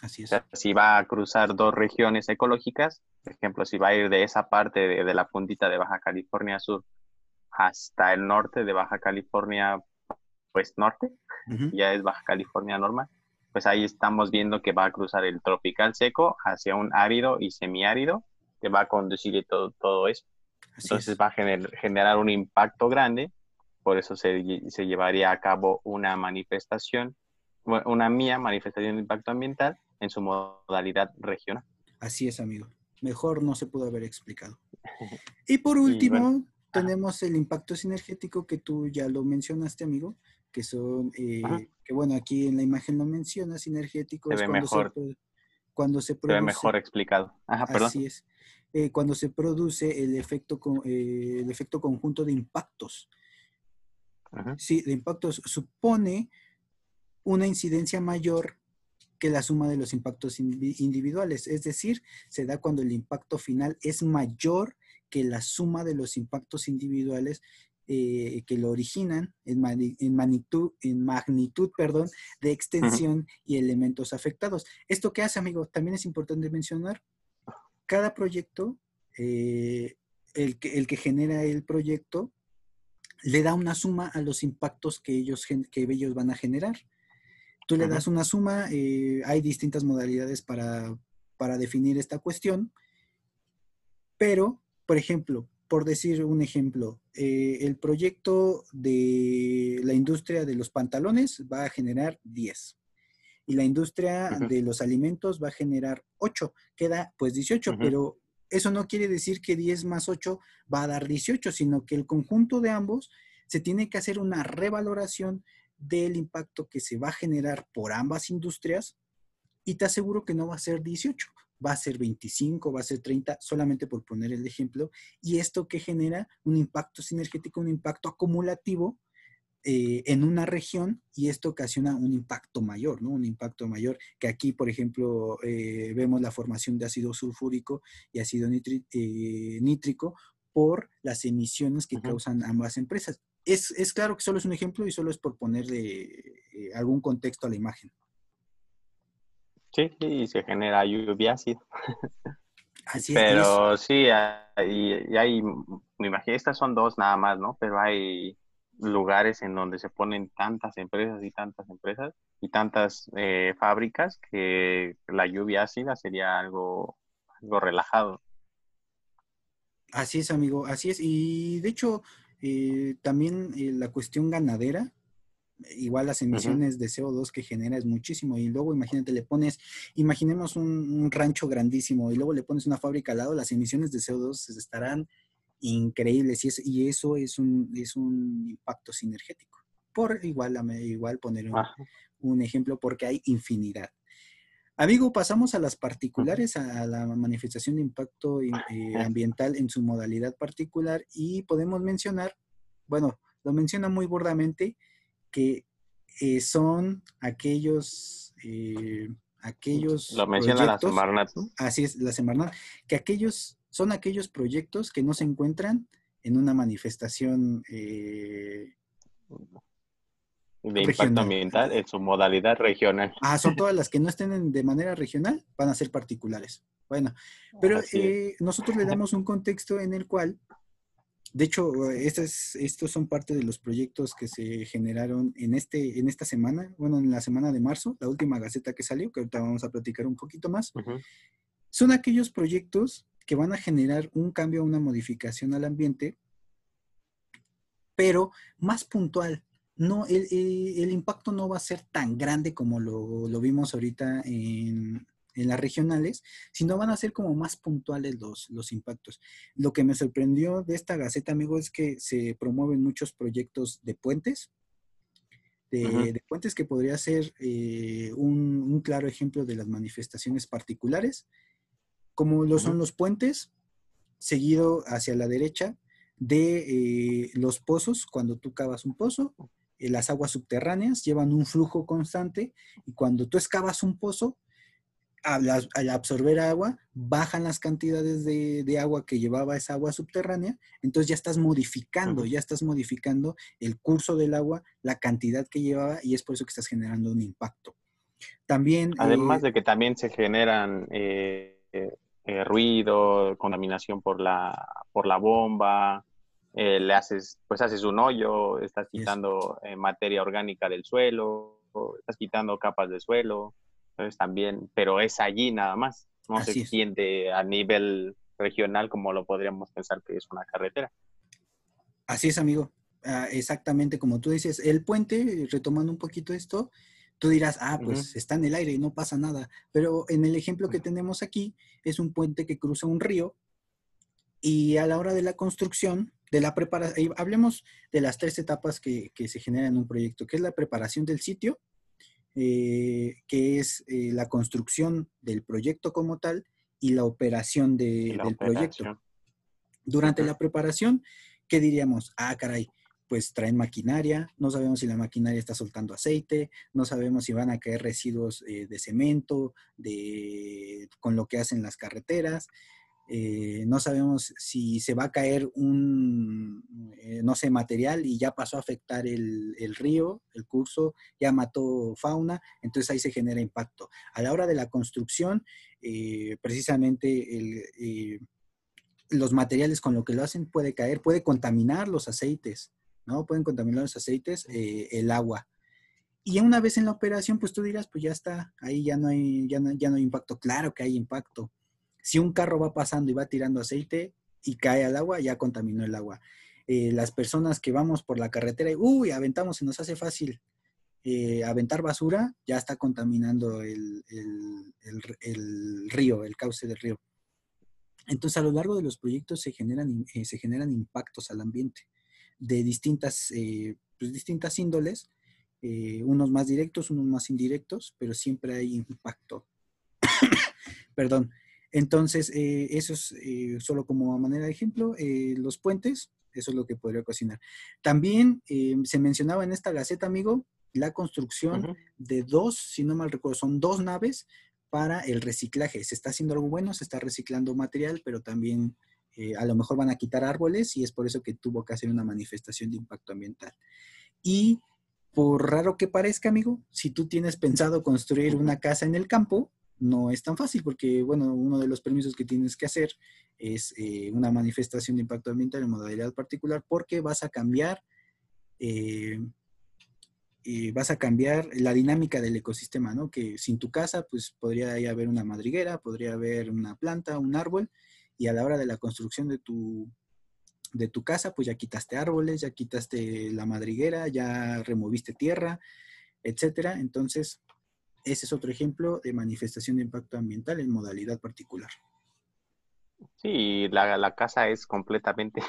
Así es. si va a cruzar dos regiones ecológicas, por ejemplo, si va a ir de esa parte de, la puntita de Baja California Sur hasta el norte de Baja California, pues norte, ya es Baja California normal, pues ahí estamos viendo que va a cruzar el tropical seco hacia un árido y semiárido que va a conducir todo, todo eso. Entonces va a generar un impacto grande, por eso se, se llevaría a cabo una manifestación, una mía manifestación de impacto ambiental en su modalidad regional. Así es, amigo. Mejor no se pudo haber explicado. Y por último, tenemos el impacto sinergético que tú ya lo mencionaste, amigo, que son, eh, que bueno, aquí en la imagen lo menciona, sinergético es cuando mejor. se, cuando se produce. Se ve mejor explicado. Ajá, perdón. Así es. Eh, cuando se produce el efecto, eh, el efecto conjunto de impactos. Sí, de impactos supone una incidencia mayor que la suma de los impactos individuales. Es decir, se da cuando el impacto final es mayor que la suma de los impactos individuales eh, que lo originan en, magnitud, en magnitud perdón, de extensión y elementos afectados. ¿Esto qué hace, amigo? También es importante mencionar, cada proyecto, eh, el, que, el que genera el proyecto, le da una suma a los impactos que ellos, que ellos van a generar. Tú le das una suma, eh, hay distintas modalidades para, para definir esta cuestión, pero, por ejemplo, por decir un ejemplo, eh, el proyecto de la industria de los pantalones va a generar 10 y la industria de los alimentos va a generar 8, queda pues 18, pero eso no quiere decir que 10 más 8 va a dar 18, sino que el conjunto de ambos se tiene que hacer una revaloración del impacto que se va a generar por ambas industrias y te aseguro que no va a ser 18, va a ser 25, va a ser 30, solamente por poner el ejemplo. Y esto que genera un impacto sinergético, un impacto acumulativo eh, en una región y esto ocasiona un impacto mayor, ¿no? Un impacto mayor que aquí, por ejemplo, eh, vemos la formación de ácido sulfúrico y ácido eh, nítrico por las emisiones que causan ambas empresas. Es, es, claro que solo es un ejemplo y solo es por ponerle algún contexto a la imagen. Sí, y se genera lluvia ácida. Así Pero sí, y, hay, me imagino, estas son dos nada más, ¿no? Pero hay lugares en donde se ponen tantas empresas y tantas empresas y tantas eh, fábricas que la lluvia ácida sería algo, algo relajado. Así es, amigo, así es. Y de hecho, eh, también eh, la cuestión ganadera igual las emisiones de CO2 que genera es muchísimo. Y luego imagínate, le pones, imaginemos un, rancho grandísimo y luego le pones una fábrica al lado, las emisiones de CO2 estarán increíbles y, y eso es un, es un impacto sinergético. Por igual, igual poner un, ejemplo porque hay infinidad. Amigo, pasamos a las particulares, a la manifestación de impacto eh, ambiental en su modalidad particular y podemos mencionar, bueno, lo menciona muy burdamente, que eh, son aquellos, eh, aquellos Lo menciona la Semarnat. Así es, la Semarnat, que aquellos son aquellos proyectos que no se encuentran en una manifestación eh, de impacto ambiental en su modalidad regional. Ah, son todas las que no estén de manera regional, van a ser particulares. Bueno, pero nosotros le damos un contexto en el cual de hecho, estos son parte de los proyectos que se generaron en, este, en esta semana, bueno, en la semana de marzo, la última gaceta que salió, que ahorita vamos a platicar un poquito más. Son aquellos proyectos que van a generar un cambio, una modificación al ambiente, pero más puntual. No, el, impacto no va a ser tan grande como lo, lo vimos ahorita en, en las regionales, sino van a ser como más puntuales los, los impactos. Lo que me sorprendió de esta Gaceta, amigo, es que se promueven muchos proyectos de puentes, de, puentes que podría ser eh, un, claro ejemplo de las manifestaciones particulares, como lo son los puentes, seguido hacia la derecha de eh, los pozos, cuando tú cavas un pozo, las aguas subterráneas llevan un flujo constante y cuando tú excavas un pozo, al, absorber agua, bajan las cantidades de, agua que llevaba esa agua subterránea, entonces ya estás modificando, ya estás modificando el curso del agua, la cantidad que llevaba, y es por eso que estás generando un impacto. También... Además eh, de que también se generan eh, eh, ruido, contaminación por la, por la bomba, le haces, pues haces un hoyo, estás quitando materia orgánica del suelo, estás quitando capas de suelo también, pero es allí nada más, no se extiende a nivel regional como lo podríamos pensar que es una carretera. Así es, amigo. Ah, exactamente como tú dices, el puente, retomando un poquito esto, tú dirás, ah, pues está en el aire y no pasa nada. Pero en el ejemplo que tenemos aquí, es un puente que cruza un río y a la hora de la construcción, de la preparación, hablemos de las tres etapas que, se generan en un proyecto, que es la preparación del sitio, eh, que es eh, la construcción del proyecto como tal y la operación del proyecto. Durante la preparación, ¿qué diríamos? Ah, caray, pues traen maquinaria, no sabemos si la maquinaria está soltando aceite, no sabemos si van a caer residuos eh, de cemento, de, con lo que hacen las carreteras, eh, no sabemos si se va a caer un, eh, no sé, material y ya pasó a afectar el, río, el curso, ya mató fauna, entonces ahí se genera impacto. A la hora de la construcción, eh, precisamente los materiales con lo que lo hacen puede caer, puede contaminar los aceites, ¿no? Pueden contaminar los aceites, el agua. Y una vez en la operación, pues tú dirás, pues ya está, ahí ya no hay, ya no hay impacto. Claro que hay impacto si un carro va pasando y va tirando aceite y cae al agua, ya contaminó el agua. Eh, las personas que vamos por la carretera y, uy, aventamos, se nos hace fácil eh, aventar basura, ya está contaminando el, río, el cauce del río. Entonces, a lo largo de los proyectos se generan, eh, se generan impactos al ambiente de distintas, pues, distintas índoles, unos más directos, unos más indirectos, pero siempre hay impacto. Perdón. Entonces, eh, eso es eh, solo como manera de ejemplo. Eh, los puentes, eso es lo que podría cocinar. También se mencionaba en esta gaceta, amigo, la construcción de dos, si no mal recuerdo, son dos naves para el reciclaje. Se está haciendo algo bueno, se está reciclando material, pero también a lo mejor van a quitar árboles y es por eso que tuvo que hacer una manifestación de impacto ambiental. Y por raro que parezca, amigo, si tú tienes pensado construir una casa en el campo, no es tan fácil porque, bueno, uno de los permisos que tienes que hacer es eh, una manifestación de impacto ambiental en modalidad particular porque vas a cambiar, eh, eh, vas a cambiar la dinámica del ecosistema, ¿no? Que sin tu casa, pues podría haber una madriguera, podría haber una planta, un árbol, y a la hora de la construcción de tu, de tu casa, pues ya quitaste árboles, ya quitaste la madriguera, ya removiste tierra, etcétera. Entonces, ese es otro ejemplo de manifestación de impacto ambiental en modalidad particular. Sí, la, casa es completamente,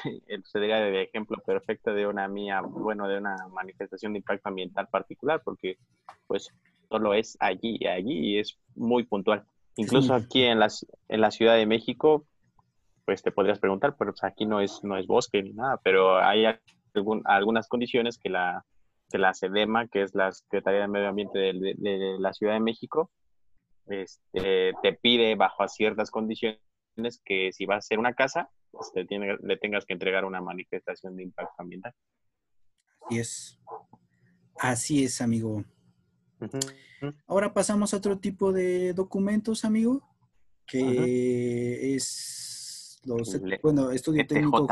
sería el ejemplo perfecto de una mía, bueno, de una manifestación de impacto ambiental particular, porque pues solo es allí y allí y es muy puntual. Incluso aquí en, las, en la Ciudad de México, pues te podrías preguntar, pero pues, aquí no es, no es bosque ni nada, pero hay algunas condiciones que la, que la SEDEMA, que es la Secretaría de Medio Ambiente de, la Ciudad de México, este, te pide bajo ciertas condiciones que si vas a hacer una casa, pues, le tengas que entregar una manifestación de impacto ambiental. Así es. Así es, amigo. Ahora pasamos a otro tipo de documentos, amigo, que es los, bueno, estudio técnico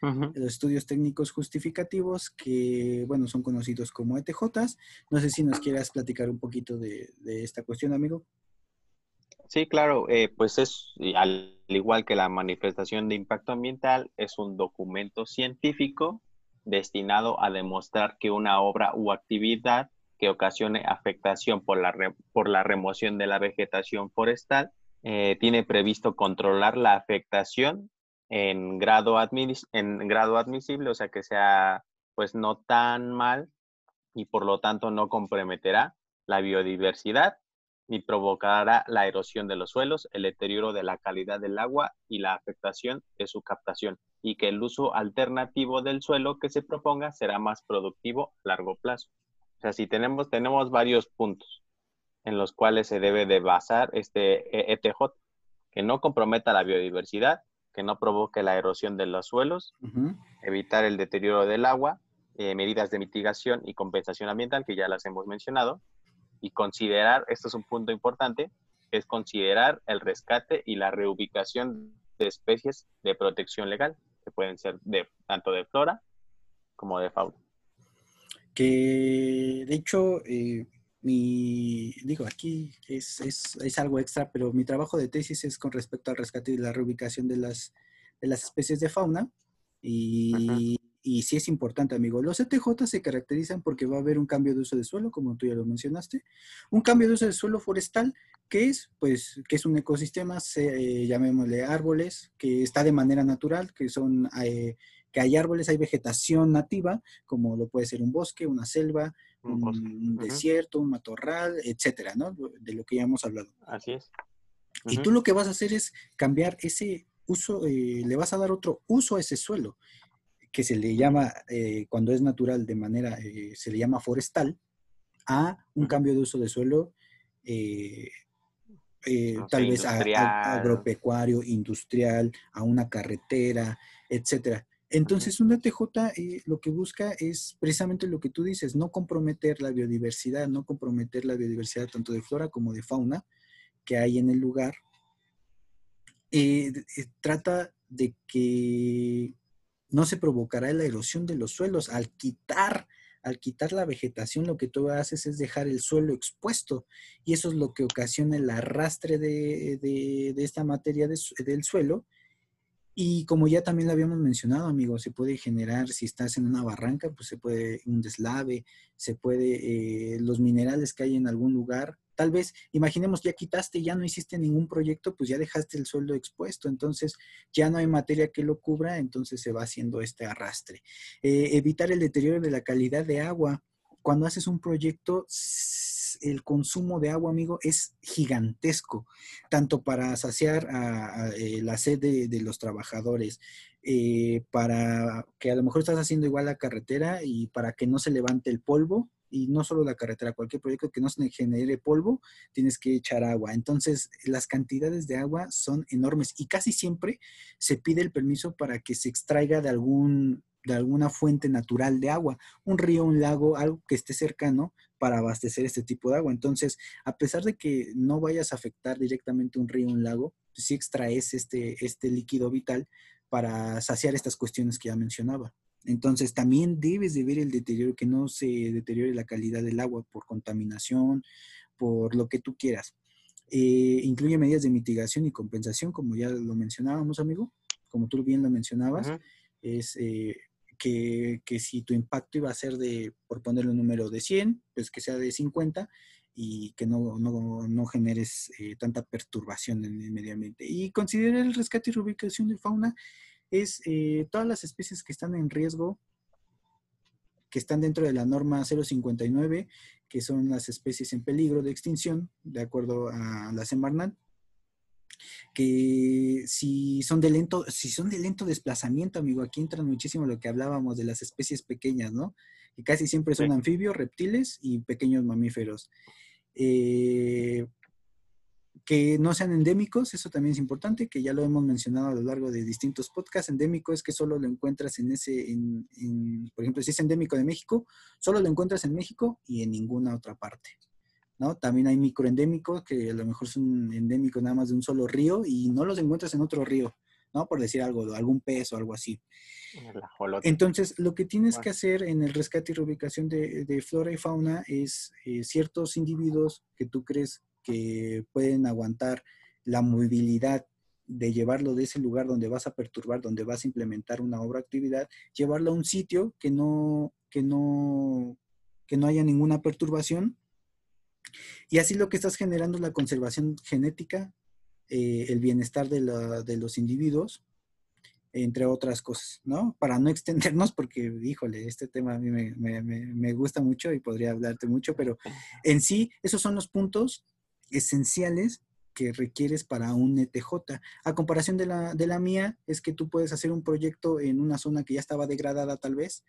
los estudios técnicos justificativos que, bueno, son conocidos como ETJs. No sé si nos quieras platicar un poquito de, esta cuestión, amigo. Sí, claro, eh, pues es, al igual que la manifestación de impacto ambiental, es un documento científico destinado a demostrar que una obra u actividad que ocasione afectación por la, por la remoción de la vegetación forestal eh, tiene previsto controlar la afectación en grado, en grado admisible, o sea que sea pues no tan mal y por lo tanto no comprometerá la biodiversidad ni provocará la erosión de los suelos, el deterioro de la calidad del agua y la afectación de su captación, y que el uso alternativo del suelo que se proponga será más productivo a largo plazo. O sea, si tenemos, tenemos varios puntos en los cuales se debe de basar este ETJ, que no comprometa la biodiversidad, que no provoque la erosión de los suelos, evitar el deterioro del agua, eh, medidas de mitigación y compensación ambiental, que ya las hemos mencionado, y considerar, esto es un punto importante, es considerar el rescate y la reubicación de especies de protección legal, que pueden ser de, tanto de flora como de fauna. Que de hecho, eh, mi, digo, aquí es, es, es, algo extra, pero mi trabajo de tesis es con respecto al rescate y la reubicación de las, de las especies de fauna. Y, y sí es importante, amigo. Los ETJ se caracterizan porque va a haber un cambio de uso de suelo, como tú ya lo mencionaste. Un cambio de uso de suelo forestal, que es, pues, que es un ecosistema, se, eh, llamémosle árboles, que está de manera natural, que son... Eh, que hay árboles, hay vegetación nativa, como lo puede ser un bosque, una selva, un, desierto, un matorral, etcétera, ¿no? De lo que ya hemos hablado. Así es. Y tú lo que vas a hacer es cambiar ese uso, eh, le vas a dar otro uso a ese suelo, que se le llama, eh, cuando es natural de manera, eh, se le llama forestal, a un cambio de uso de suelo, tal vez agropecuario, industrial, a una carretera, etcétera. Entonces, una TJ lo que busca es precisamente lo que tú dices, no comprometer la biodiversidad, no comprometer la biodiversidad tanto de flora como de fauna que hay en el lugar. trata de que no se provocará la erosión de los suelos. Al quitar, al quitar la vegetación, lo que tú haces es dejar el suelo expuesto y eso es lo que ocasiona el arrastre de, esta materia del suelo. Y como ya también lo habíamos mencionado, amigo, se puede generar, si estás en una barranca, pues se puede un deslave, se puede, eh, los minerales que hay en algún lugar Tal vez, imaginemos, ya quitaste, ya no hiciste ningún proyecto, pues ya dejaste el sueldo expuesto, entonces ya no hay materia que lo cubra, entonces se va haciendo este arrastre. Eh, evitar el deterioro de la calidad de agua. Cuando haces un proyecto, el consumo de agua, amigo, es gigantesco, tanto para saciar a, eh, la sed de, los trabajadores, eh, para que a lo mejor estás haciendo igual la carretera y para que no se levante el polvo, y no solo la carretera, cualquier proyecto que no se genere polvo, tienes que echar agua. Entonces, las cantidades de agua son enormes y casi siempre se pide el permiso para que se extraiga de algún de alguna fuente natural de agua, un río, un lago, algo que esté cercano para abastecer este tipo de agua. Entonces, a pesar de que no vayas a afectar directamente un río, un lago, sí extraes este, este líquido vital para saciar estas cuestiones que ya mencionaba. Entonces también debes de ver el deterioro, que no se deteriore la calidad del agua por contaminación, por lo que tú quieras. Eh, incluye medidas de mitigación y compensación, como ya lo mencionábamos, amigo, como tú bien lo mencionabas, es eh, que, si tu impacto iba a ser de, por ponerle un número de 100, pues que sea de 50 y que no, no, generes eh, tanta perturbación en el medio ambiente. Y considera el rescate y reubicación de fauna es eh, todas las especies que están en riesgo, que están dentro de la norma 059, que son las especies en peligro de extinción, de acuerdo a la Semarnat, que si son de lento, si son de lento desplazamiento, amigo, aquí entra muchísimo lo que hablábamos de las especies pequeñas, ¿no? Que casi siempre son anfibios, reptiles y pequeños mamíferos. Eh, que no sean endémicos, eso también es importante, que ya lo hemos mencionado a lo largo de distintos podcasts. Endémico es que solo lo encuentras en ese, en, por ejemplo, si es endémico de México, solo lo encuentras en México y en ninguna otra parte. ¿No? También hay microendémicos que a lo mejor son endémicos nada más de un solo río y no los encuentras en otro río, ¿no? Por decir algo, algún pez o algo así. Entonces, lo que tienes que hacer en el rescate y reubicación de, flora y fauna es eh, ciertos individuos que tú crees que pueden aguantar la movilidad de llevarlo de ese lugar donde vas a perturbar, donde vas a implementar una obra actividad, llevarlo a un sitio que no, que no, que no haya ninguna perturbación. Y así lo que estás generando es la conservación genética, eh, el bienestar de, de, los individuos, entre otras cosas, ¿no? Para no extendernos, porque, híjole, este tema a mí me, me, me gusta mucho y podría hablarte mucho, pero en sí, esos son los puntos esenciales que requieres para un ETJ. A comparación de la, de la mía, es que tú puedes hacer un proyecto en una zona que ya estaba degradada tal vez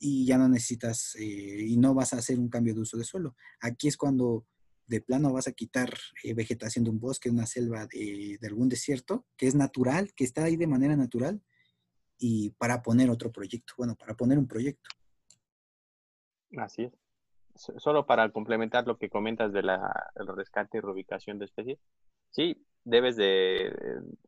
y ya no necesitas eh, y no vas a hacer un cambio de uso de suelo. Aquí es cuando de plano vas a quitar eh, vegetación de un bosque, una selva de, de, algún desierto, que es natural, que está ahí de manera natural, y para poner otro proyecto, bueno, para poner un proyecto. Así es solo para complementar lo que comentas de la, rescate y reubicación de especies, sí, debes de,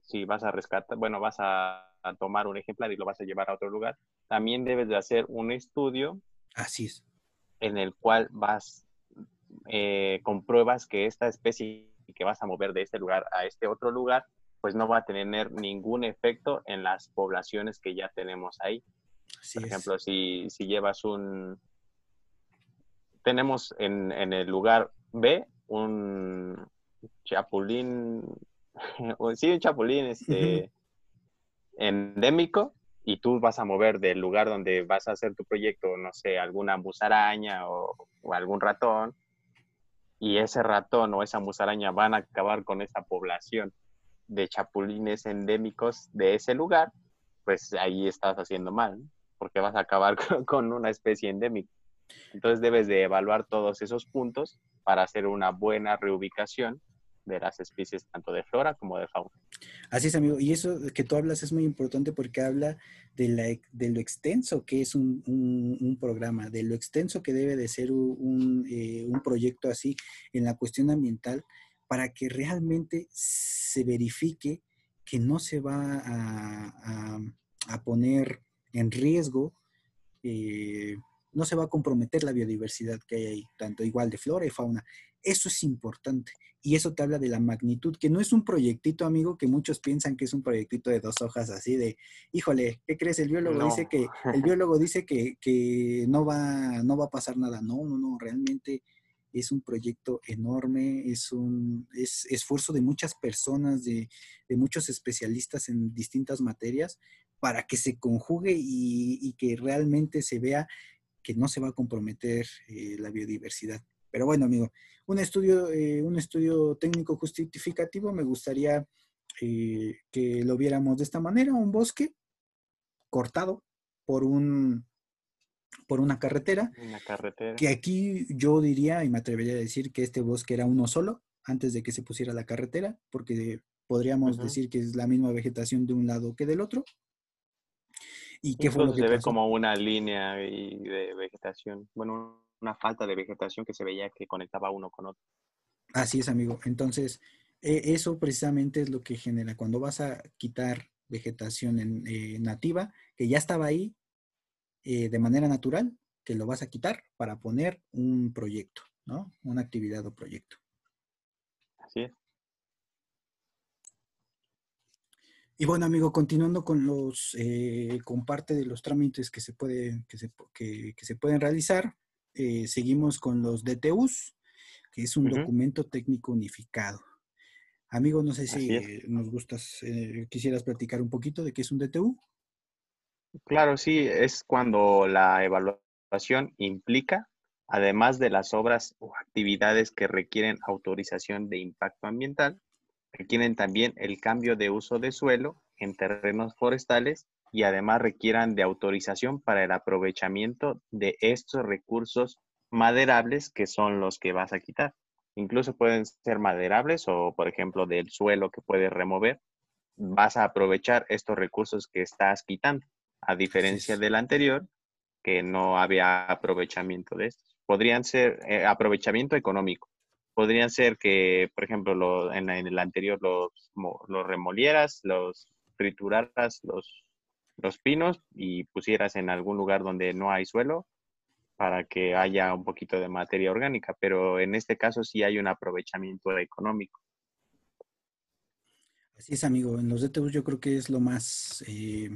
si vas a rescatar, bueno, vas a, tomar un ejemplar y lo vas a llevar a otro lugar, también debes de hacer un estudio. Así es. En el cual vas, eh, compruebas que esta especie que vas a mover de este lugar a este otro lugar, pues no va a tener ningún efecto en las poblaciones que ya tenemos ahí. Por ejemplo, si, si llevas un, tenemos en, en el lugar B un chapulín, sí, un chapulín este, endémico, y tú vas a mover del lugar donde vas a hacer tu proyecto, no sé, alguna musaraña o, o algún ratón, y ese ratón o esa musaraña van a acabar con esa población de chapulines endémicos de ese lugar, pues ahí estás haciendo mal, porque vas a acabar con una especie endémica. Entonces debes de evaluar todos esos puntos para hacer una buena reubicación de las especies tanto de flora como de fauna. Así es, amigo. Y eso que tú hablas es muy importante porque habla de, la, de lo extenso que es un, programa, de lo extenso que debe de ser un, eh, un, proyecto así en la cuestión ambiental para que realmente se verifique que no se va a, a, poner en riesgo, eh, no se va a comprometer la biodiversidad que hay ahí, tanto igual de flora y fauna. Eso es importante. Y eso te habla de la magnitud, que no es un proyectito, amigo, que muchos piensan que es un proyectito de dos hojas así de, híjole, ¿qué crees? El biólogo dice que, el biólogo dice que, que, no, va, no va a pasar nada. No, no, no, realmente es un proyecto enorme, es un es esfuerzo de muchas personas, de, de muchos especialistas en distintas materias, para que se conjugue y, y que realmente se vea que no se va a comprometer eh, la biodiversidad. Pero bueno, amigo, un estudio, eh, un estudio técnico justificativo me gustaría eh, que lo viéramos de esta manera, un bosque cortado por un por una carretera. Una carretera. Que aquí yo diría y me atrevería a decir que este bosque era uno solo antes de que se pusiera la carretera, porque podríamos decir que es la misma vegetación de un lado que del otro. ¿Y qué fue lo que se ve como una línea de vegetación. Bueno, una falta de vegetación que se veía que conectaba uno con otro. Así es, amigo. Entonces, e, eso precisamente es lo que genera cuando vas a quitar vegetación en, eh, nativa, que ya estaba ahí eh, de manera natural, que lo vas a quitar para poner un proyecto, ¿no? Una actividad o proyecto. Así es. Y bueno, amigo, continuando con los, eh, con parte de los trámites que se, puede, que se, que se pueden realizar, eh, seguimos con los DTUs, que es un documento técnico unificado. Amigo, no sé si nos gustas, eh, quisieras platicar un poquito de qué es un DTU. Claro, sí, es cuando la evaluación implica, además de las obras o actividades que requieren autorización de impacto ambiental, requieren también el cambio de uso de suelo en terrenos forestales y además requieran de autorización para el aprovechamiento de estos recursos maderables que son los que vas a quitar. Incluso pueden ser maderables o, por ejemplo, del suelo que puedes remover. Vas a aprovechar estos recursos que estás quitando, a diferencia del anterior, que no había aprovechamiento de estos. Podrían ser eh, aprovechamiento económico. Podrían ser que, por ejemplo, en, el anterior los, los remolieras, los trituraras, los los pinos y pusieras en algún lugar donde no hay suelo para que haya un poquito de materia orgánica, pero en este caso sí hay un aprovechamiento económico. Así es, amigo. En los DTUs yo creo que es lo más, eh,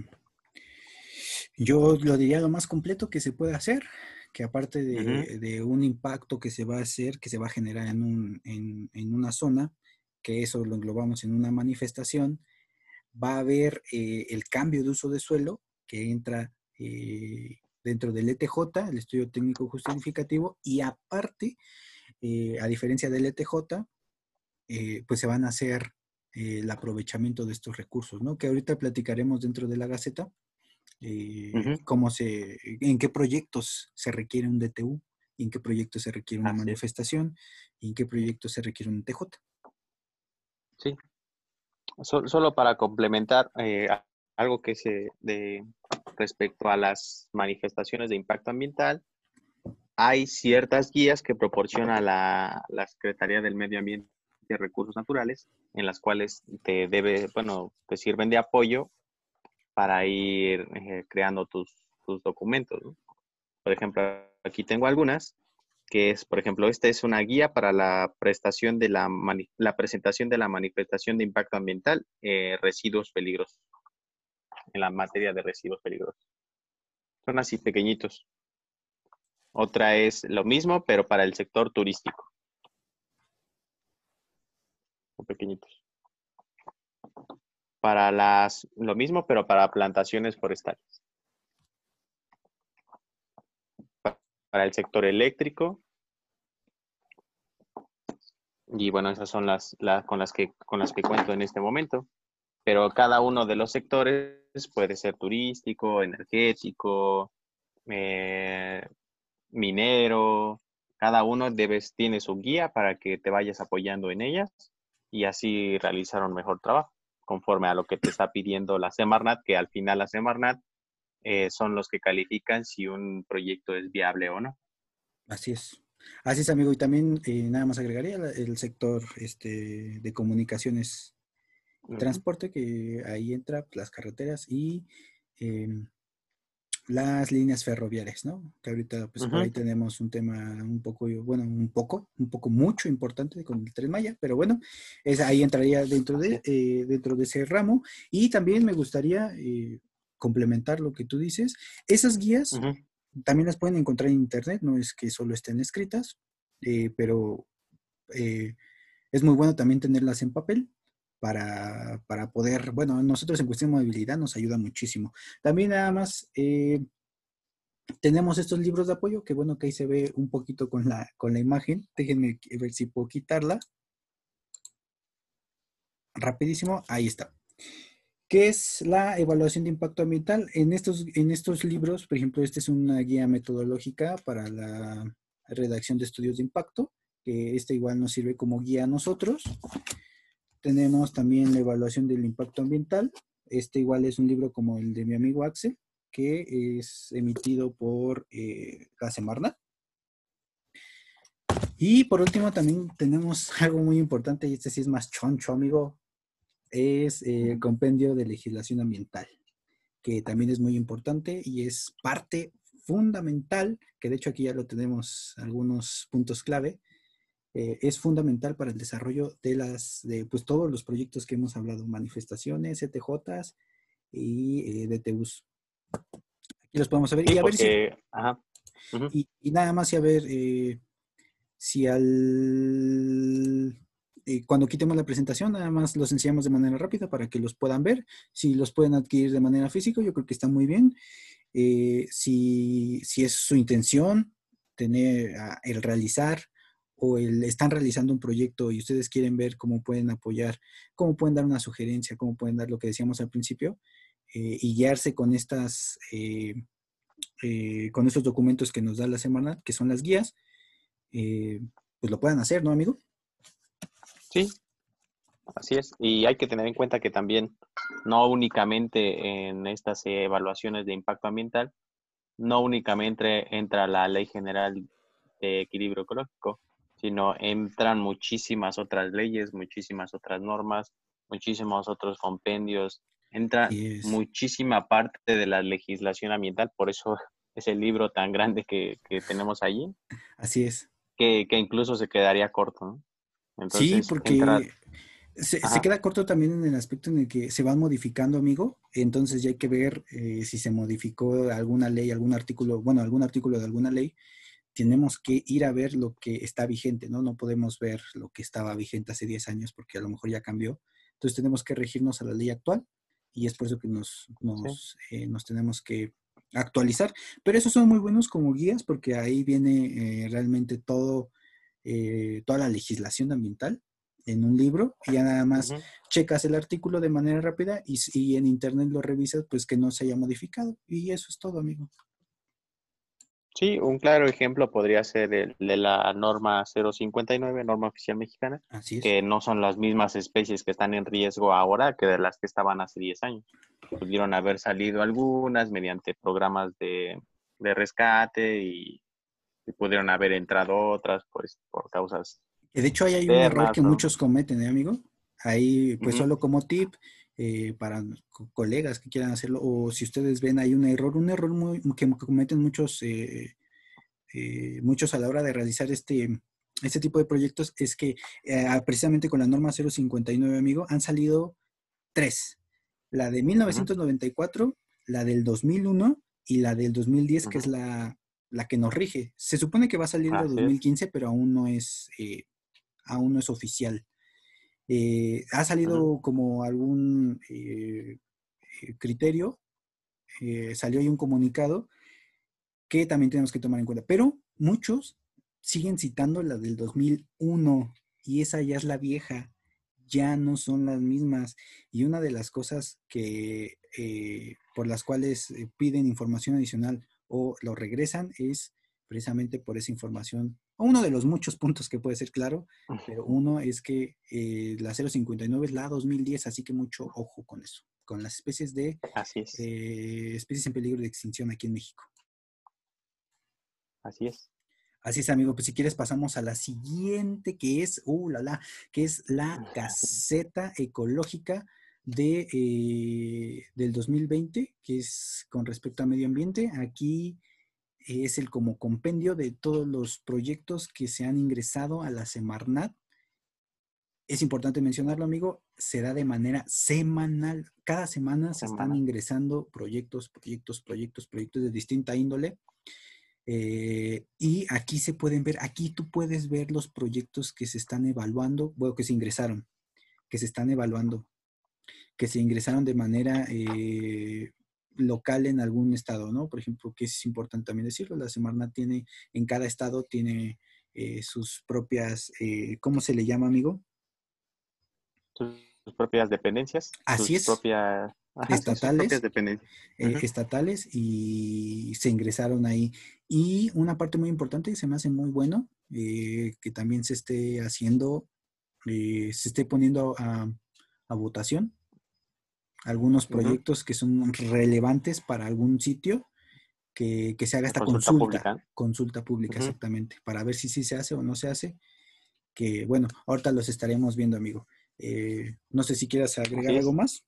yo lo diría lo más completo que se puede hacer, que aparte de, un impacto que se va a hacer, que se va a generar en, un, en, en una zona, que eso lo englobamos en una manifestación, va a haber eh, el cambio de uso de suelo que entra eh, dentro del ETJ, el estudio técnico justificativo, y aparte, eh, a diferencia del ETJ, pues se van a hacer el aprovechamiento de estos recursos, ¿no? Que ahorita platicaremos dentro de la Gaceta, cómo se, en qué proyectos se requiere un DTU, en qué proyectos se requiere una manifestación, y en qué proyectos se requiere un TJ. Sí, solo para complementar eh, algo que se de respecto a las manifestaciones de impacto ambiental, hay ciertas guías que proporciona la, Secretaría del Medio Ambiente y Recursos Naturales, en las cuales te debe, bueno, te sirven de apoyo para ir eh, creando tus, tus documentos. Por ejemplo, aquí tengo algunas que es, por ejemplo, esta es una guía para la prestación de la, la presentación de la manifestación de impacto ambiental, eh, residuos peligrosos, en la materia de residuos peligrosos. Son así pequeñitos. Otra es lo mismo, pero para el sector turístico. Son pequeñitos. para las, lo mismo, pero para plantaciones forestales. Para el sector eléctrico. Y bueno, esas son las, con, las que, con las que cuento en este momento. Pero cada uno de los sectores puede ser turístico, energético, eh, minero. Cada uno debes, tiene su guía para que te vayas apoyando en ellas y así realizar un mejor trabajo conforme a lo que te está pidiendo la Semarnat, que al final la Semarnat eh, son los que califican si un proyecto es viable o no. Así es. Así es, amigo. Y también eh, nada más agregaría el sector este, de comunicaciones y transporte, que ahí entra pues, las carreteras y em, las líneas ferroviarias, ¿no? Que ahorita, pues ahí tenemos un tema un poco, bueno, un poco, un poco mucho importante con el Tren Maya, pero bueno, es, ahí entraría dentro de, eh, dentro de ese ramo. Y también me gustaría eh, complementar lo que tú dices. Esas guías también las pueden encontrar en internet, no es que solo estén escritas, eh, pero es muy bueno también tenerlas en papel para, para, poder, bueno, nosotros en cuestión de movilidad nos ayuda muchísimo. También nada más eh, tenemos estos libros de apoyo, que bueno que ahí se ve un poquito con la, con la imagen. Déjenme ver si puedo quitarla. Rapidísimo, ahí está. ¿Qué es la evaluación de impacto ambiental? En estos, en estos libros, por ejemplo, esta es una guía metodológica para la redacción de estudios de impacto, que este igual nos sirve como guía a nosotros. Tenemos también la evaluación del impacto ambiental. Este igual es un libro como el de mi amigo Axel, que es emitido por eh, Casemarna. Y por último también tenemos algo muy importante, y este sí es más choncho, amigo, es el compendio de legislación ambiental, que también es muy importante y es parte fundamental, que de hecho aquí ya lo tenemos algunos puntos clave, eh, es fundamental para el desarrollo de las, de pues todos los proyectos que hemos hablado, manifestaciones, ETJs y eh, DTUs. Aquí los podemos ver. y, a ver si, y, nada más y a ver eh, si al cuando quitemos la presentación, nada más los enseñamos de manera rápida para que los puedan ver. Si los pueden adquirir de manera física, yo creo que está muy bien. si, si, es su intención tener ah, el realizar o el, están realizando un proyecto y ustedes quieren ver cómo pueden apoyar, cómo pueden dar una sugerencia, cómo pueden dar lo que decíamos al principio eh, y guiarse con estas, eh, eh, con estos documentos que nos da la semana, que son las guías, pues lo puedan hacer, ¿no, amigo? Sí, así es. Y hay que tener en cuenta que también no únicamente en estas evaluaciones de impacto ambiental, no únicamente entra la Ley General de Equilibrio Ecológico, sino entran muchísimas otras leyes, muchísimas otras normas, muchísimos otros compendios, entra muchísima parte de la legislación ambiental, por eso es el libro tan grande que, tenemos allí. Así es. Que, incluso se quedaría corto, sí, porque se, queda corto también en el aspecto en el que se van modificando, amigo. Entonces ya hay que ver eh, si se modificó alguna ley, algún artículo, bueno, algún artículo de alguna ley tenemos que ir a ver lo que está vigente, ¿no? No podemos ver lo que estaba vigente hace 10 años porque a lo mejor ya cambió. Entonces tenemos que regirnos a la ley actual y es por eso que nos, nos, eh, tenemos que actualizar. Pero esos son muy buenos como guías porque ahí viene eh, realmente todo, eh, toda la legislación ambiental en un libro y ya nada más checas el artículo de manera rápida y, y en internet lo revisas pues que no se haya modificado y eso es todo, amigo. Sí, un claro ejemplo podría ser el de la norma 059, norma oficial mexicana, que no son las mismas especies que están en riesgo ahora que de las que estaban hace 10 años. Pudieron haber salido algunas mediante programas de, rescate y, pudieron haber entrado otras pues, por causas. De hecho, ahí hay un error que muchos cometen, ¿eh, amigo? Ahí, pues solo como tip, eh, para colegas que quieran hacerlo, o si ustedes ven hay un error, un error muy, que cometen muchos, eh, eh, muchos a la hora de realizar este, este tipo de proyectos, es que precisamente con la norma 059, amigo, han salido tres. La de 1994, la del 2001 y la del 2010, que es la, la, que nos rige. Se supone que va a salir en 2015, pero aún no es, aún no es oficial. Eh, ha salido como algún eh, criterio, salió ahí un comunicado que también tenemos que tomar en cuenta, pero muchos siguen citando la del 2001 y esa ya es la vieja, ya no son las mismas. Y una de las cosas que por las cuales piden información adicional o lo regresan es precisamente por esa información. Uno de los muchos puntos que puede ser claro, pero uno es que eh, la 059 es la 2010, así que mucho ojo con eso, con las especies de eh, especies en peligro de extinción aquí en México. Así es. Así es, amigo. Pues si quieres pasamos a la siguiente, que es, uh, la, la, que es la caseta ecológica de, eh, del 2020, que es con respecto a medio ambiente. Aquí es el como compendio de todos los proyectos que se han ingresado a la Semarnat. Es importante mencionarlo, amigo, se da de manera semanal. Cada semana se están ingresando proyectos, proyectos, proyectos, proyectos de distinta índole. Eh, y aquí se pueden ver, aquí tú puedes ver los proyectos que se están evaluando, bueno, que se ingresaron, que se están evaluando, que se ingresaron de manera eh, local en algún estado, ¿no? Por ejemplo, que es importante también decirlo, la Semarnat tiene, en cada estado tiene eh, sus propias, eh, ¿cómo se le llama, amigo? Sus propias dependencias. Así es. Propias, estatales, eh, estatales y se ingresaron ahí. Y una parte muy importante que se me hace muy bueno, que también se esté haciendo, se esté poniendo a, a votación, algunos proyectos que son relevantes para algún sitio, que, se haga esta consulta, pública, consulta pública exactamente, para ver si sí se hace o no se hace, que bueno, ahorita los estaremos viendo, amigo. Eh, no sé si quieras agregar algo más.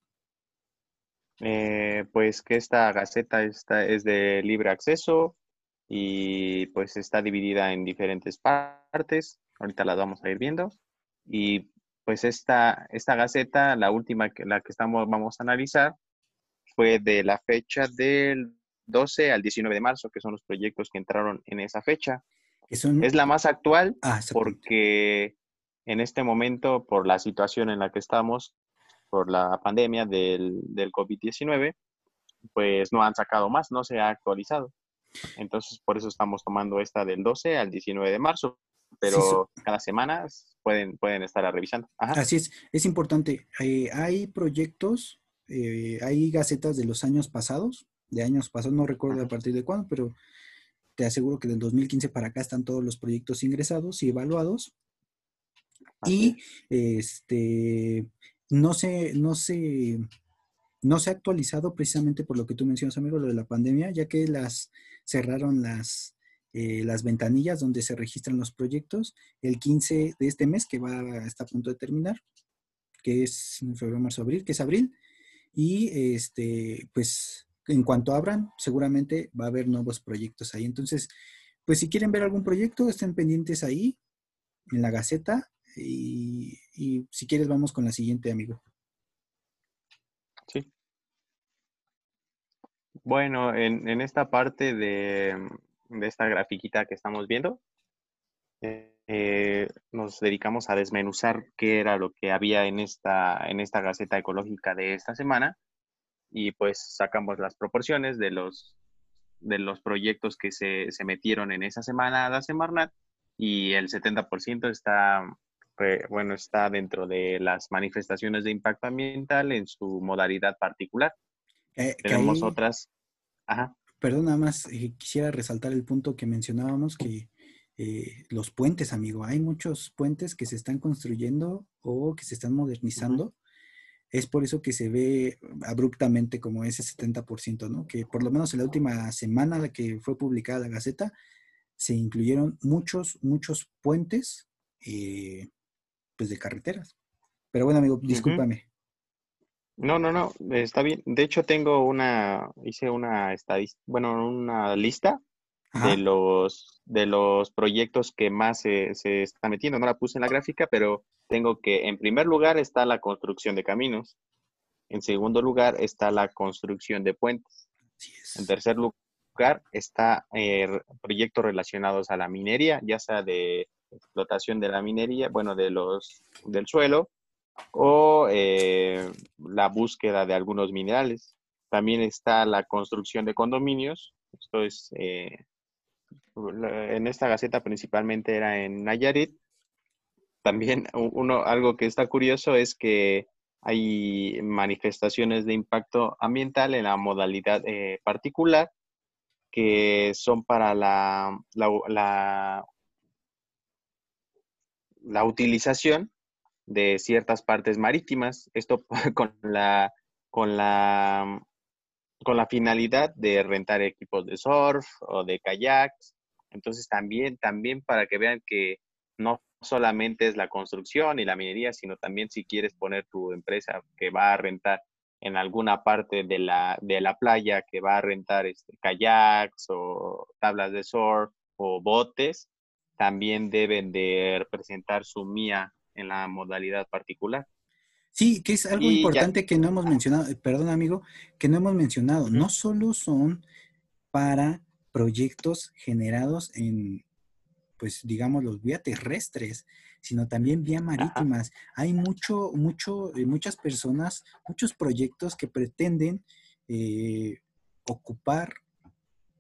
Eh, pues que esta gaceta está, es de libre acceso y pues está dividida en diferentes partes. Ahorita las vamos a ir viendo. Y pues esta, esta gaceta, la última que la que estamos, vamos a analizar, fue de la fecha del 12 al 19 de marzo, que son los proyectos que entraron en esa fecha. Es la más actual ah, porque en este momento, por la situación en la que estamos, por la pandemia del, del COVID-19, pues no han sacado más, no se ha actualizado. Entonces, por eso estamos tomando esta del 12 al 19 de marzo, pero cada semana pueden, pueden estar revisando. Así es, es importante. Eh, hay proyectos, eh, hay gacetas de los años pasados, de años pasados, no recuerdo a partir de cuándo, pero te aseguro que del 2015 para acá están todos los proyectos ingresados y evaluados. y este no se, no se, no se ha actualizado precisamente por lo que tú mencionas, amigo, lo de la pandemia, ya que las cerraron las, eh, las ventanillas donde se registran los proyectos el 15 de este mes, que va está a punto de terminar, que es febrero, marzo, abril, que es abril. Y este, pues en cuanto abran, seguramente va a haber nuevos proyectos ahí. Entonces, pues si quieren ver algún proyecto, estén pendientes ahí en la Gaceta. Y, si quieres, vamos con la siguiente, amigo. Sí. Bueno, en esta parte de, de esta grafiquita que estamos viendo, eh, nos dedicamos a desmenuzar qué era lo que había en esta, en esta Gaceta Ecológica de esta semana y pues sacamos las proporciones de los, de los proyectos que se, se metieron en esa semana a la Semarnat y el 70% está, eh, bueno, está dentro de las manifestaciones de impacto ambiental en su modalidad particular. Eh, Tenemos otras. Ajá. Perdón, nada más eh, quisiera resaltar el punto que mencionábamos, que eh, los puentes, amigo, hay muchos puentes que se están construyendo o que se están modernizando. Es por eso que se ve abruptamente como ese 70%, ¿no? Que por lo menos en la última semana que fue publicada la Gaceta, se incluyeron muchos, muchos puentes, eh, pues de carreteras. Pero bueno, amigo, discúlpame. No, no, no, está bien. De hecho, tengo una, hice una estadística, bueno, una lista de los, de los proyectos que más se, se está metiendo. No la puse en la gráfica, pero tengo que, en primer lugar está la construcción de caminos. En segundo lugar está la construcción de puentes. En tercer lugar está eh, proyectos relacionados a la minería, ya sea de explotación de la minería, bueno, de los, del suelo, o eh, la búsqueda de algunos minerales. También está la construcción de condominios. Esto es, eh, en esta gaceta principalmente era en Nayarit. También uno, algo que está curioso es que hay manifestaciones de impacto ambiental en la modalidad eh, particular que son para la, la, la, utilización de ciertas partes marítimas. Esto con la, con la, con la finalidad de rentar equipos de surf o de kayaks. Entonces también, también para que vean que no solamente es la construcción y la minería, sino también si quieres poner tu empresa que va a rentar en alguna parte de la, de la playa, que va a rentar este, kayaks o tablas de surf o botes, también deben de representar su mía en la modalidad particular. Sí, que es algo importante que no hemos mencionado, eh, perdón amigo, que no hemos mencionado. No solo son para proyectos generados en, pues digamos, los vía terrestres, sino también vía marítimas. Hay mucho, mucho, eh, muchas personas, muchos proyectos que pretenden eh, ocupar,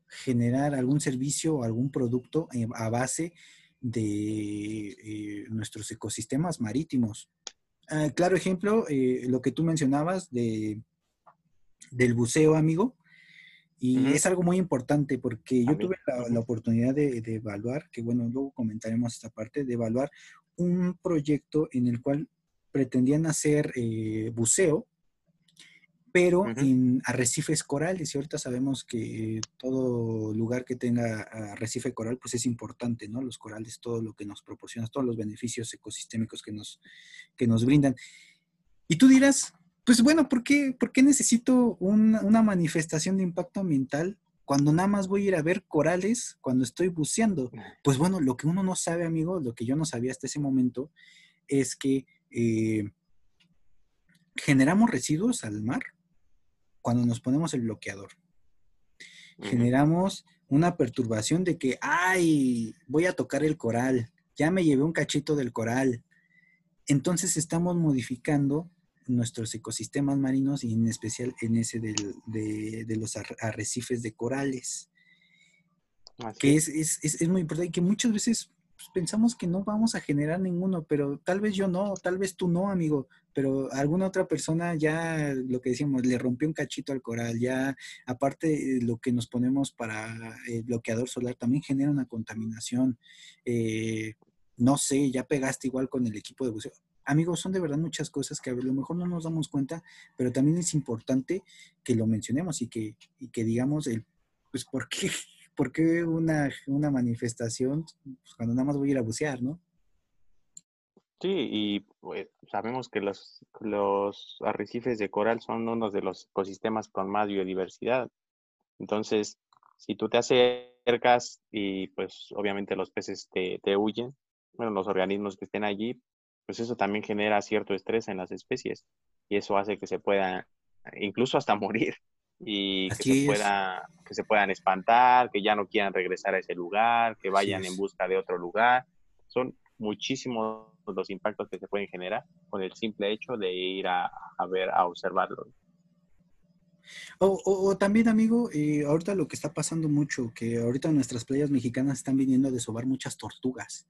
generar algún servicio o algún producto a base de nuestros ecosistemas marítimos. Ah, claro ejemplo, lo que tú mencionabas de, del buceo, amigo. Y es algo muy importante porque yo tuve la, oportunidad de, evaluar, que bueno, luego comentaremos esta parte, de evaluar un proyecto en el cual pretendían hacer eh, buceo, pero en arrecifes corales. Y ahorita sabemos que todo lugar que tenga arrecife coral, pues es importante, ¿no? Los corales, todo lo que nos proporciona, todos los beneficios ecosistémicos que nos, que nos brindan. Y tú dirás, pues bueno, ¿por qué, por qué necesito una manifestación de impacto ambiental cuando nada más voy a ir a ver corales cuando estoy buceando? Pues bueno, lo que uno no sabe, amigo, lo que yo no sabía hasta ese momento, es que eh, generamos residuos al mar cuando nos ponemos el bloqueador. Generamos una perturbación de que, ay, voy a tocar el coral, ya me llevé un cachito del coral. Entonces estamos modificando nuestros ecosistemas marinos y en especial en ese de, los arrecifes de corales. que es, es, es, muy importante y que muchas veces pues, pensamos que no vamos a generar ninguno, pero tal vez yo no, tal vez tú no, amigo, pero alguna otra persona ya, lo que decíamos, le rompió un cachito al coral, ya aparte lo que nos ponemos para el bloqueador solar también genera una contaminación. Eh, no sé, ya pegaste igual con el equipo de buceo amigos, son de verdad muchas cosas que a lo mejor no nos damos cuenta, pero también es importante que lo mencionemos y que, y que digamos, el, pues, ¿por qué, por qué una, una manifestación pues, cuando nada más voy a ir a bucear, no? Sí, y pues, sabemos que los, los arrecifes de coral son uno de los ecosistemas con más biodiversidad. Entonces, si tú te acercas y pues obviamente los peces te, te huyen, bueno, los organismos que estén allí, pues eso también genera cierto estrés en las especies y eso hace que se puedan, incluso hasta morir y que se, pueda, que se puedan espantar, que ya no quieran regresar a ese lugar, que vayan en busca de otro lugar. Son muchísimos los impactos que se pueden generar con el simple hecho de ir a, ver, a observarlo. O, también, amigo, eh, ahorita lo que está pasando mucho, que ahorita nuestras playas mexicanas están viniendo a desovar muchas tortugas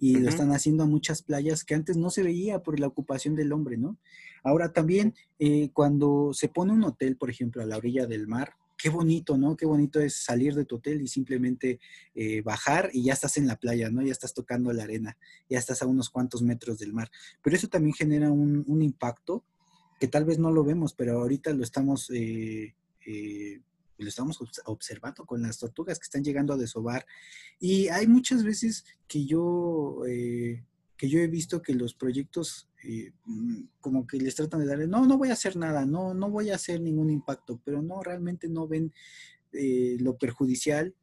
y lo están haciendo a muchas playas que antes no se veía por la ocupación del hombre, ¿no? Ahora también, eh, cuando se pone un hotel, por ejemplo, a la orilla del mar, qué bonito, ¿no? Qué bonito es salir de tu hotel y simplemente eh, bajar y ya estás en la playa, ¿no? Ya estás tocando la arena, ya estás a unos cuantos metros del mar. Pero eso también genera un, impacto que tal vez no lo vemos, pero ahorita lo estamos eh, lo estamos observando con las tortugas que están llegando a desovar. Y hay muchas veces que yo, eh, que yo he visto que los proyectos eh, mm, como que les tratan de darle, no, no voy a hacer nada, no, no voy a hacer ningún impacto, pero no, realmente no ven eh, lo perjudicial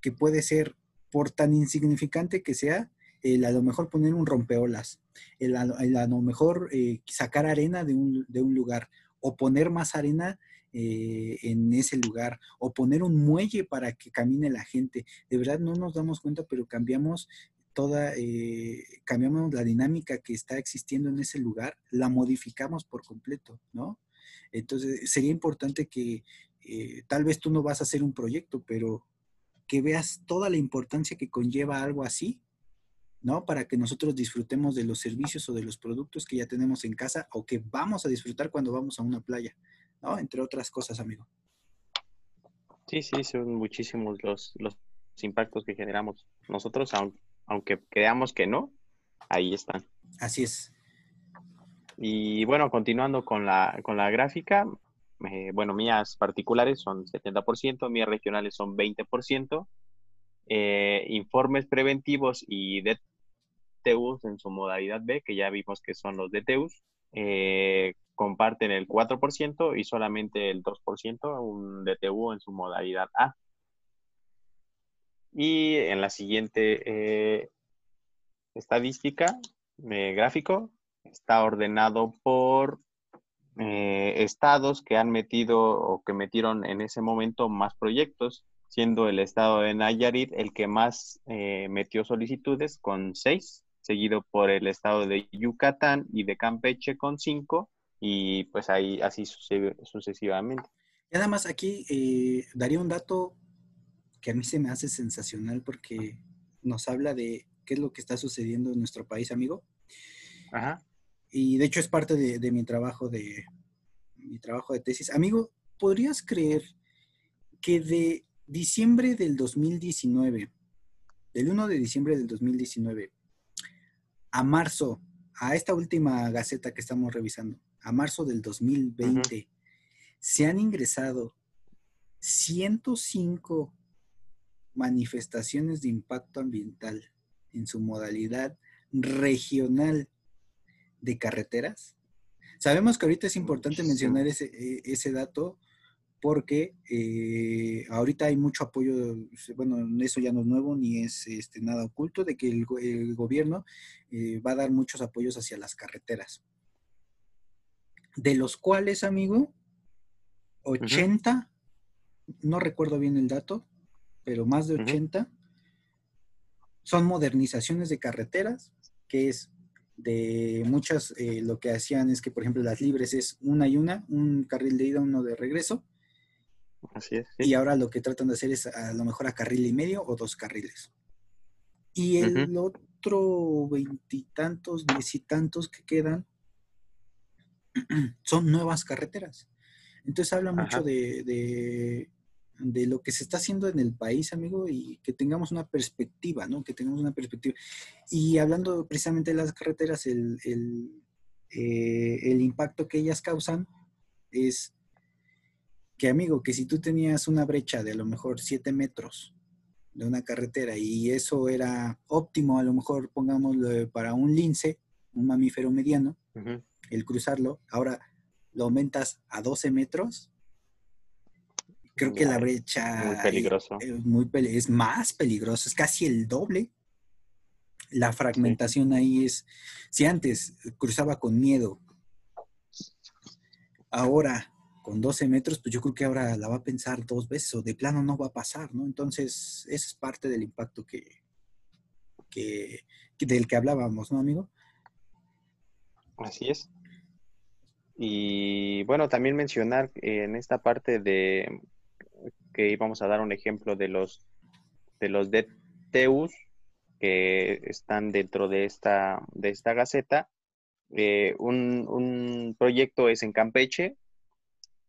que puede ser por tan insignificante que sea, el a lo mejor poner un rompeolas, el a, lo mejor sacar arena de un, de un lugar o poner más arena eh, en ese lugar o poner un muelle para que camine la gente. De verdad no nos damos cuenta, pero cambiamos toda, eh, cambiamos la dinámica que está existiendo en ese lugar, la modificamos por completo, ¿no? Entonces, sería importante que eh, tal vez tú no vas a hacer un proyecto, pero que veas toda la importancia que conlleva algo así, ¿no? Para que nosotros disfrutemos de los servicios o de los productos que ya tenemos en casa o que vamos a disfrutar cuando vamos a una playa, ¿no? Entre otras cosas, amigo. Sí, sí, son muchísimos los, los impactos que generamos nosotros, aunque creamos que no, ahí están. Así es. Y bueno, continuando con la, con la gráfica, eh, bueno, mías particulares son 70%, mías regionales son 20%, eh, informes preventivos y DTUs en su modalidad B, que ya vimos que son los DTUs, eh, comparten el 4% y solamente el 2% un DTU en su modalidad A. Y en la siguiente eh, estadística, eh, gráfico, está ordenado por eh, estados que han metido o que metieron en ese momento más proyectos, siendo el estado de Nayarit el que más metió solicitudes con seis, seguido por el estado de Yucatán y de Campeche con cinco, y pues ahí así sucesivamente. Y además aquí daría un dato que a mí se me hace sensacional porque nos habla de qué es lo que está sucediendo en nuestro país, amigo. Ajá. Y de hecho es parte de, mi trabajo de mi trabajo de tesis. Amigo, ¿podrías creer que de diciembre del 2019, del 1 de diciembre del 2019 a marzo, a esta última gaceta que estamos revisando, a marzo del 2020, se han ingresado 105 manifestaciones de impacto ambiental en su modalidad regional de carreteras. Sabemos que ahorita es importante mencionar ese, e, ese dato porque eh, ahorita hay mucho apoyo, bueno, eso ya no es nuevo ni es este, nada oculto, de que el, gobierno eh, va a dar muchos apoyos hacia las carreteras. De los cuales, amigo, 80, no recuerdo bien el dato, pero más de 80, son modernizaciones de carreteras, que es de muchas, eh, lo que hacían es que, por ejemplo, las libres es una y una, un carril de ida, uno de regreso. Así es. Y ahora lo que tratan de hacer es a lo mejor a carril y medio o dos carriles. Y el otro veintitantos, diez y tantos que quedan son nuevas carreteras. Entonces habla mucho de, de lo que se está haciendo en el país, amigo, y que tengamos una perspectiva, ¿no? Que tengamos una perspectiva. Y hablando precisamente de las carreteras, el, eh, el, impacto que ellas causan es que, amigo, que si tú tenías una brecha de a lo mejor 7 metros de una carretera y eso era óptimo, a lo mejor pongámoslo para un lince, un mamífero mediano, el cruzarlo, ahora lo aumentas a 12 metros, Creo que la brecha muy peligroso. Es, muy es más peligroso, es casi el doble. La fragmentación ahí es, si antes cruzaba con miedo, ahora con 12 metros, pues yo creo que ahora la va a pensar dos veces o de plano no va a pasar, ¿no? Entonces, ese es parte del impacto que, que, del que hablábamos, ¿no, amigo? Así es. Y bueno, también mencionar en esta parte de que íbamos a dar un ejemplo de los de los DTUs que están dentro de esta, de esta gaceta. Eh, un, un, proyecto es en Campeche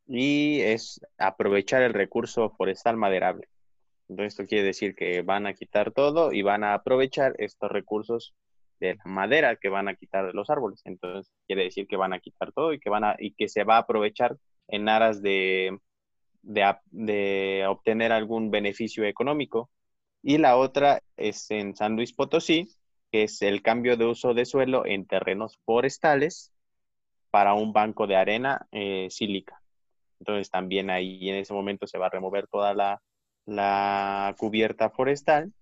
y es aprovechar el recurso forestal maderable. Entonces, esto quiere decir que van a quitar todo y van a aprovechar estos recursos de la madera que van a quitar de los árboles. Entonces, quiere decir que van a quitar todo y que, van a, y que se va a aprovechar en aras de, de, obtener algún beneficio económico. Y la otra es en San Luis Potosí, que es el cambio de uso de suelo en terrenos forestales para un banco de arena eh, sílica. Entonces también ahí en ese momento se va a remover toda la, la cubierta forestal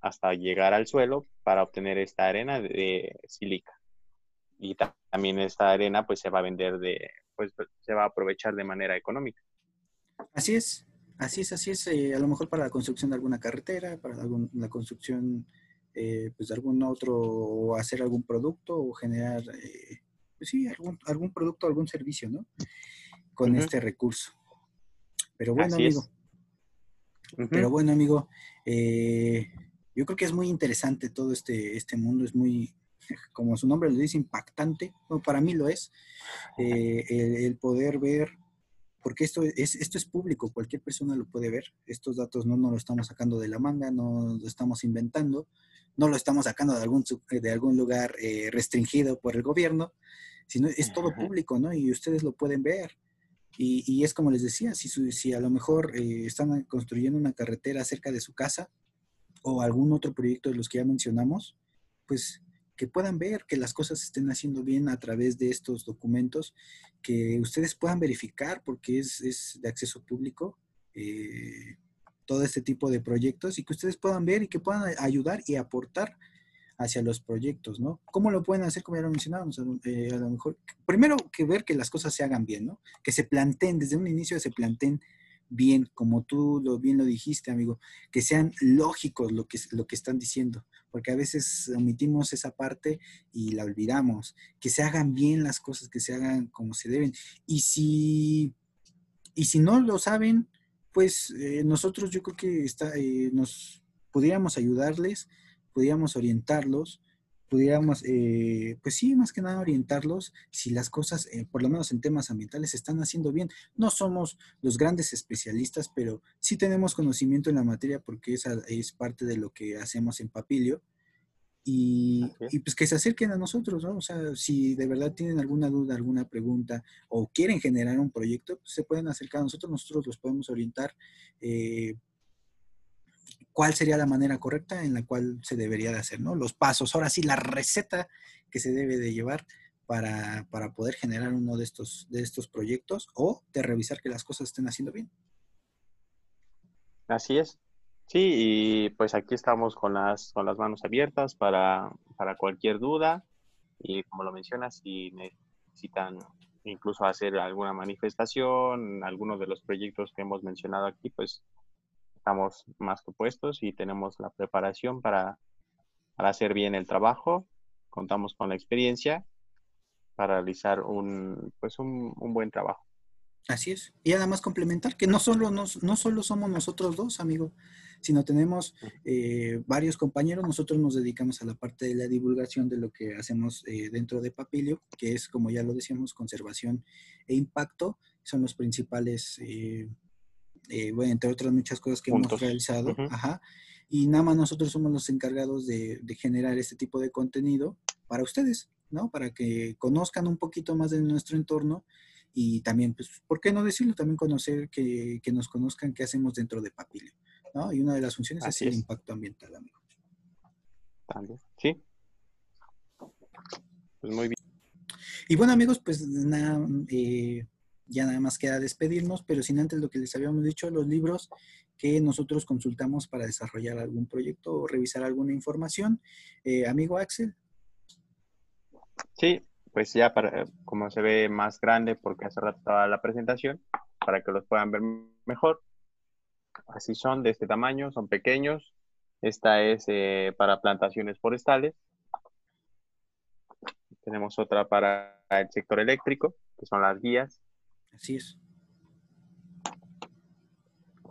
hasta llegar al suelo para obtener esta arena de, sílica. Y también esta arena pues se va a vender de, pues se va a aprovechar de manera económica. Así es, así es, así es. Eh, a lo mejor para la construcción de alguna carretera, para la construcción eh, pues algún otro, o hacer algún producto o generar, eh, pues sí, algún, algún producto, algún servicio, ¿no? Con este recurso. Pero bueno, amigo. Pero bueno, amigo, eh, yo creo que es muy interesante todo este, este mundo, es muy, como su nombre lo dice, impactante. para mí lo es. el, poder ver porque esto es, esto es público, cualquier persona lo puede ver. Estos datos no nos lo estamos sacando de la manga, no lo estamos inventando, no lo estamos sacando de algún, de algún lugar eh, restringido por el gobierno, sino es todo público, ¿no? Y ustedes lo pueden ver. Y, y es como les decía, si, si a lo mejor eh, están construyendo una carretera cerca de su casa o algún otro proyecto de los que ya mencionamos, pues que puedan ver que las cosas se estén haciendo bien a través de estos documentos, que ustedes puedan verificar porque es, de acceso público eh, todo este tipo de proyectos y que ustedes puedan ver y que puedan ayudar y aportar hacia los proyectos, ¿no? ¿Cómo lo pueden hacer? Como ya lo mencionábamos, eh, a lo mejor, primero que ver que las cosas se hagan bien, ¿no? Que se planteen, desde un inicio se planteen bien, como tú lo, bien lo dijiste, amigo, que sean lógicos lo que, lo que están diciendo, porque a veces omitimos esa parte y la olvidamos, que se hagan bien las cosas, que se hagan como se deben. Y si, y si no lo saben, pues eh, nosotros yo creo que está, eh, nos pudiéramos ayudarles, pudiéramos orientarlos pudiéramos, eh, pues sí, más que nada orientarlos si las cosas, eh, por lo menos en temas ambientales, se están haciendo bien. No somos los grandes especialistas, pero sí tenemos conocimiento en la materia porque esa es parte de lo que hacemos en Papilio. Y, pues que se acerquen a nosotros, ¿no? O sea, si de verdad tienen alguna duda, alguna pregunta o quieren generar un proyecto, pues se pueden acercar a nosotros, nosotros los podemos orientar. Eh, cuál sería la manera correcta en la cual se debería de hacer, ¿no? Los pasos, ahora sí, la receta que se debe de llevar para, poder generar uno de estos, de estos proyectos o de revisar que las cosas estén haciendo bien. Así es. Sí, y pues aquí estamos con las, con las manos abiertas para, para cualquier duda y como lo mencionas, si necesitan incluso hacer alguna manifestación, algunos de los proyectos que hemos mencionado aquí, pues estamos más que puestos y tenemos la preparación para, hacer bien el trabajo. Contamos con la experiencia para realizar un, pues un, buen trabajo. Así es. Y además complementar que no solo, no, no solo somos nosotros dos, amigo, sino tenemos eh, varios compañeros. Nosotros nos dedicamos a la parte de la divulgación de lo que hacemos eh, dentro de Papilio, que es, como ya lo decíamos, conservación e impacto. Son los principales eh, eh, bueno, entre otras muchas cosas que hemos realizado. Ajá. Y nada más nosotros somos los encargados de, generar este tipo de contenido para ustedes, ¿no? Para que conozcan un poquito más de nuestro entorno y también, pues, ¿por qué no decirlo? También conocer, que, nos conozcan qué hacemos dentro de Papilio, ¿no? Y una de las funciones es el impacto ambiental, amigo. También, sí. Pues muy bien. Y bueno, amigos, pues nada, eh, ya nada más queda despedirnos, pero sin antes lo que les habíamos dicho, los libros que nosotros consultamos para desarrollar algún proyecto o revisar alguna información. Eh, amigo Axel. Sí, pues ya para, como se ve más grande, porque hace rato estaba la presentación, para que los puedan ver mejor. Así son, de este tamaño, son pequeños. Esta es eh, para plantaciones forestales. Tenemos otra para el sector eléctrico, que son las guías Así es.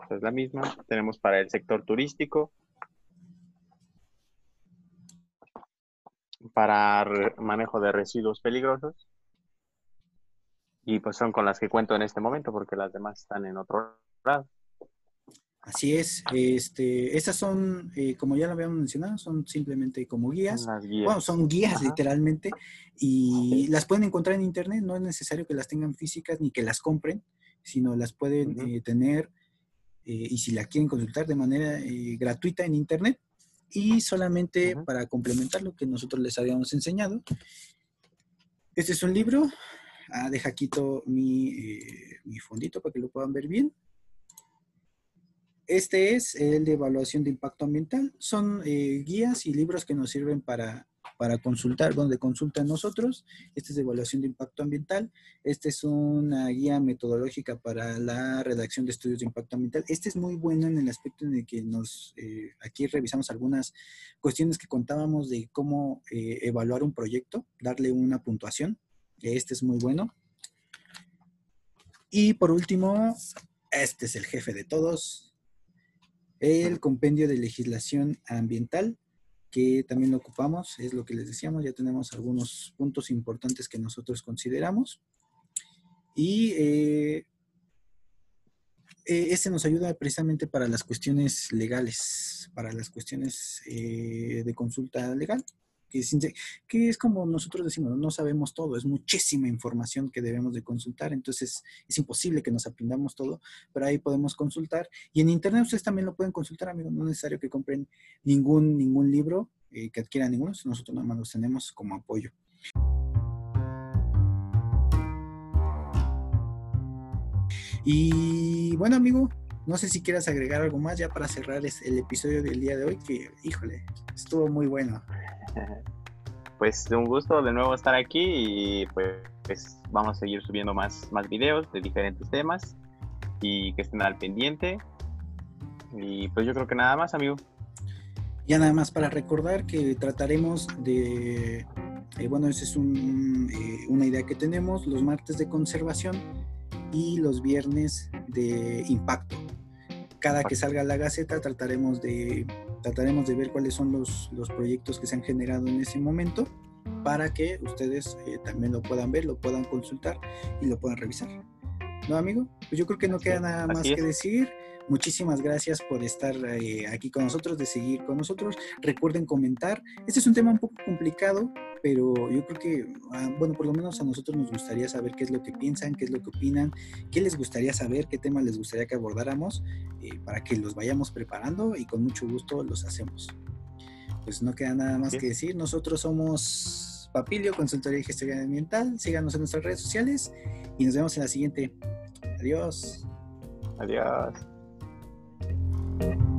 es la misma. Tenemos para el sector turístico. Para manejo de residuos peligrosos. Y pues son con las que cuento en este momento porque las demás están en otro lado. Así es. Este, estas son, eh, como ya lo habíamos mencionado, son simplemente como guías. Bueno, son guías literalmente y las pueden encontrar en internet. No es necesario que las tengan físicas ni que las compren, sino las pueden eh, tener eh, y si la quieren consultar de manera gratuita en internet. Y solamente para complementar lo que nosotros les habíamos enseñado, este es un libro. Ah, deja quito mi, mi fondito para que lo puedan ver bien. Este es el de evaluación de impacto ambiental. Son eh, guías y libros que nos sirven para para consultar, donde consultan nosotros. Este es de evaluación de impacto ambiental. Este es una guía metodológica para la redacción de estudios de impacto ambiental. Este es muy bueno en el aspecto en el que nos, eh, aquí revisamos algunas cuestiones que contábamos de cómo eh, evaluar un proyecto, darle una puntuación. Este es muy bueno. Y por último, este es el jefe de todos, el compendio de legislación ambiental que también lo ocupamos, es lo que les decíamos, ya tenemos algunos puntos importantes que nosotros consideramos. Y eh, eh, este nos ayuda precisamente para las cuestiones legales, para las cuestiones eh, de consulta legal que es, como nosotros decimos, no sabemos todo, es muchísima información que debemos de consultar, entonces es imposible que nos aprendamos todo, pero ahí podemos consultar. Y en internet ustedes también lo pueden consultar, amigos, no es necesario que compren ningún, ningún libro, eh, que adquieran ninguno, nosotros nada más los tenemos como apoyo. Y bueno, amigo, no sé si quieras agregar algo más ya para cerrar el episodio del día de hoy, que, híjole, estuvo muy bueno. Pues un gusto de nuevo estar aquí y pues, pues, vamos a seguir subiendo más, más videos de diferentes temas y que estén al pendiente. Y pues yo creo que nada más, amigo. Ya nada más para recordar que trataremos de, eh, bueno, esa es eh, una idea que tenemos, los martes de conservación y los viernes de impacto. Cada que salga la gaceta trataremos de trataremos de ver cuáles son los, los proyectos que se han generado en ese momento para que ustedes eh, también lo puedan ver, lo puedan consultar y lo puedan revisar. ¿No, amigo? Pues yo creo que no queda nada más que decir. Muchísimas gracias por estar eh, aquí con nosotros, de seguir con nosotros. Recuerden comentar. Este es un tema un poco complicado, pero yo creo que, ah, bueno, por lo menos a nosotros nos gustaría saber qué es lo que piensan, qué es lo que opinan, qué les gustaría saber, qué tema les gustaría que abordáramos, eh, para que los vayamos preparando y con mucho gusto los hacemos. Pues no queda nada más que decir. Nosotros somos Papilio, Consultoría y Gestión Ambiental. Síganos en nuestras redes sociales y nos vemos en la siguiente. Adiós. Adiós. Thank you.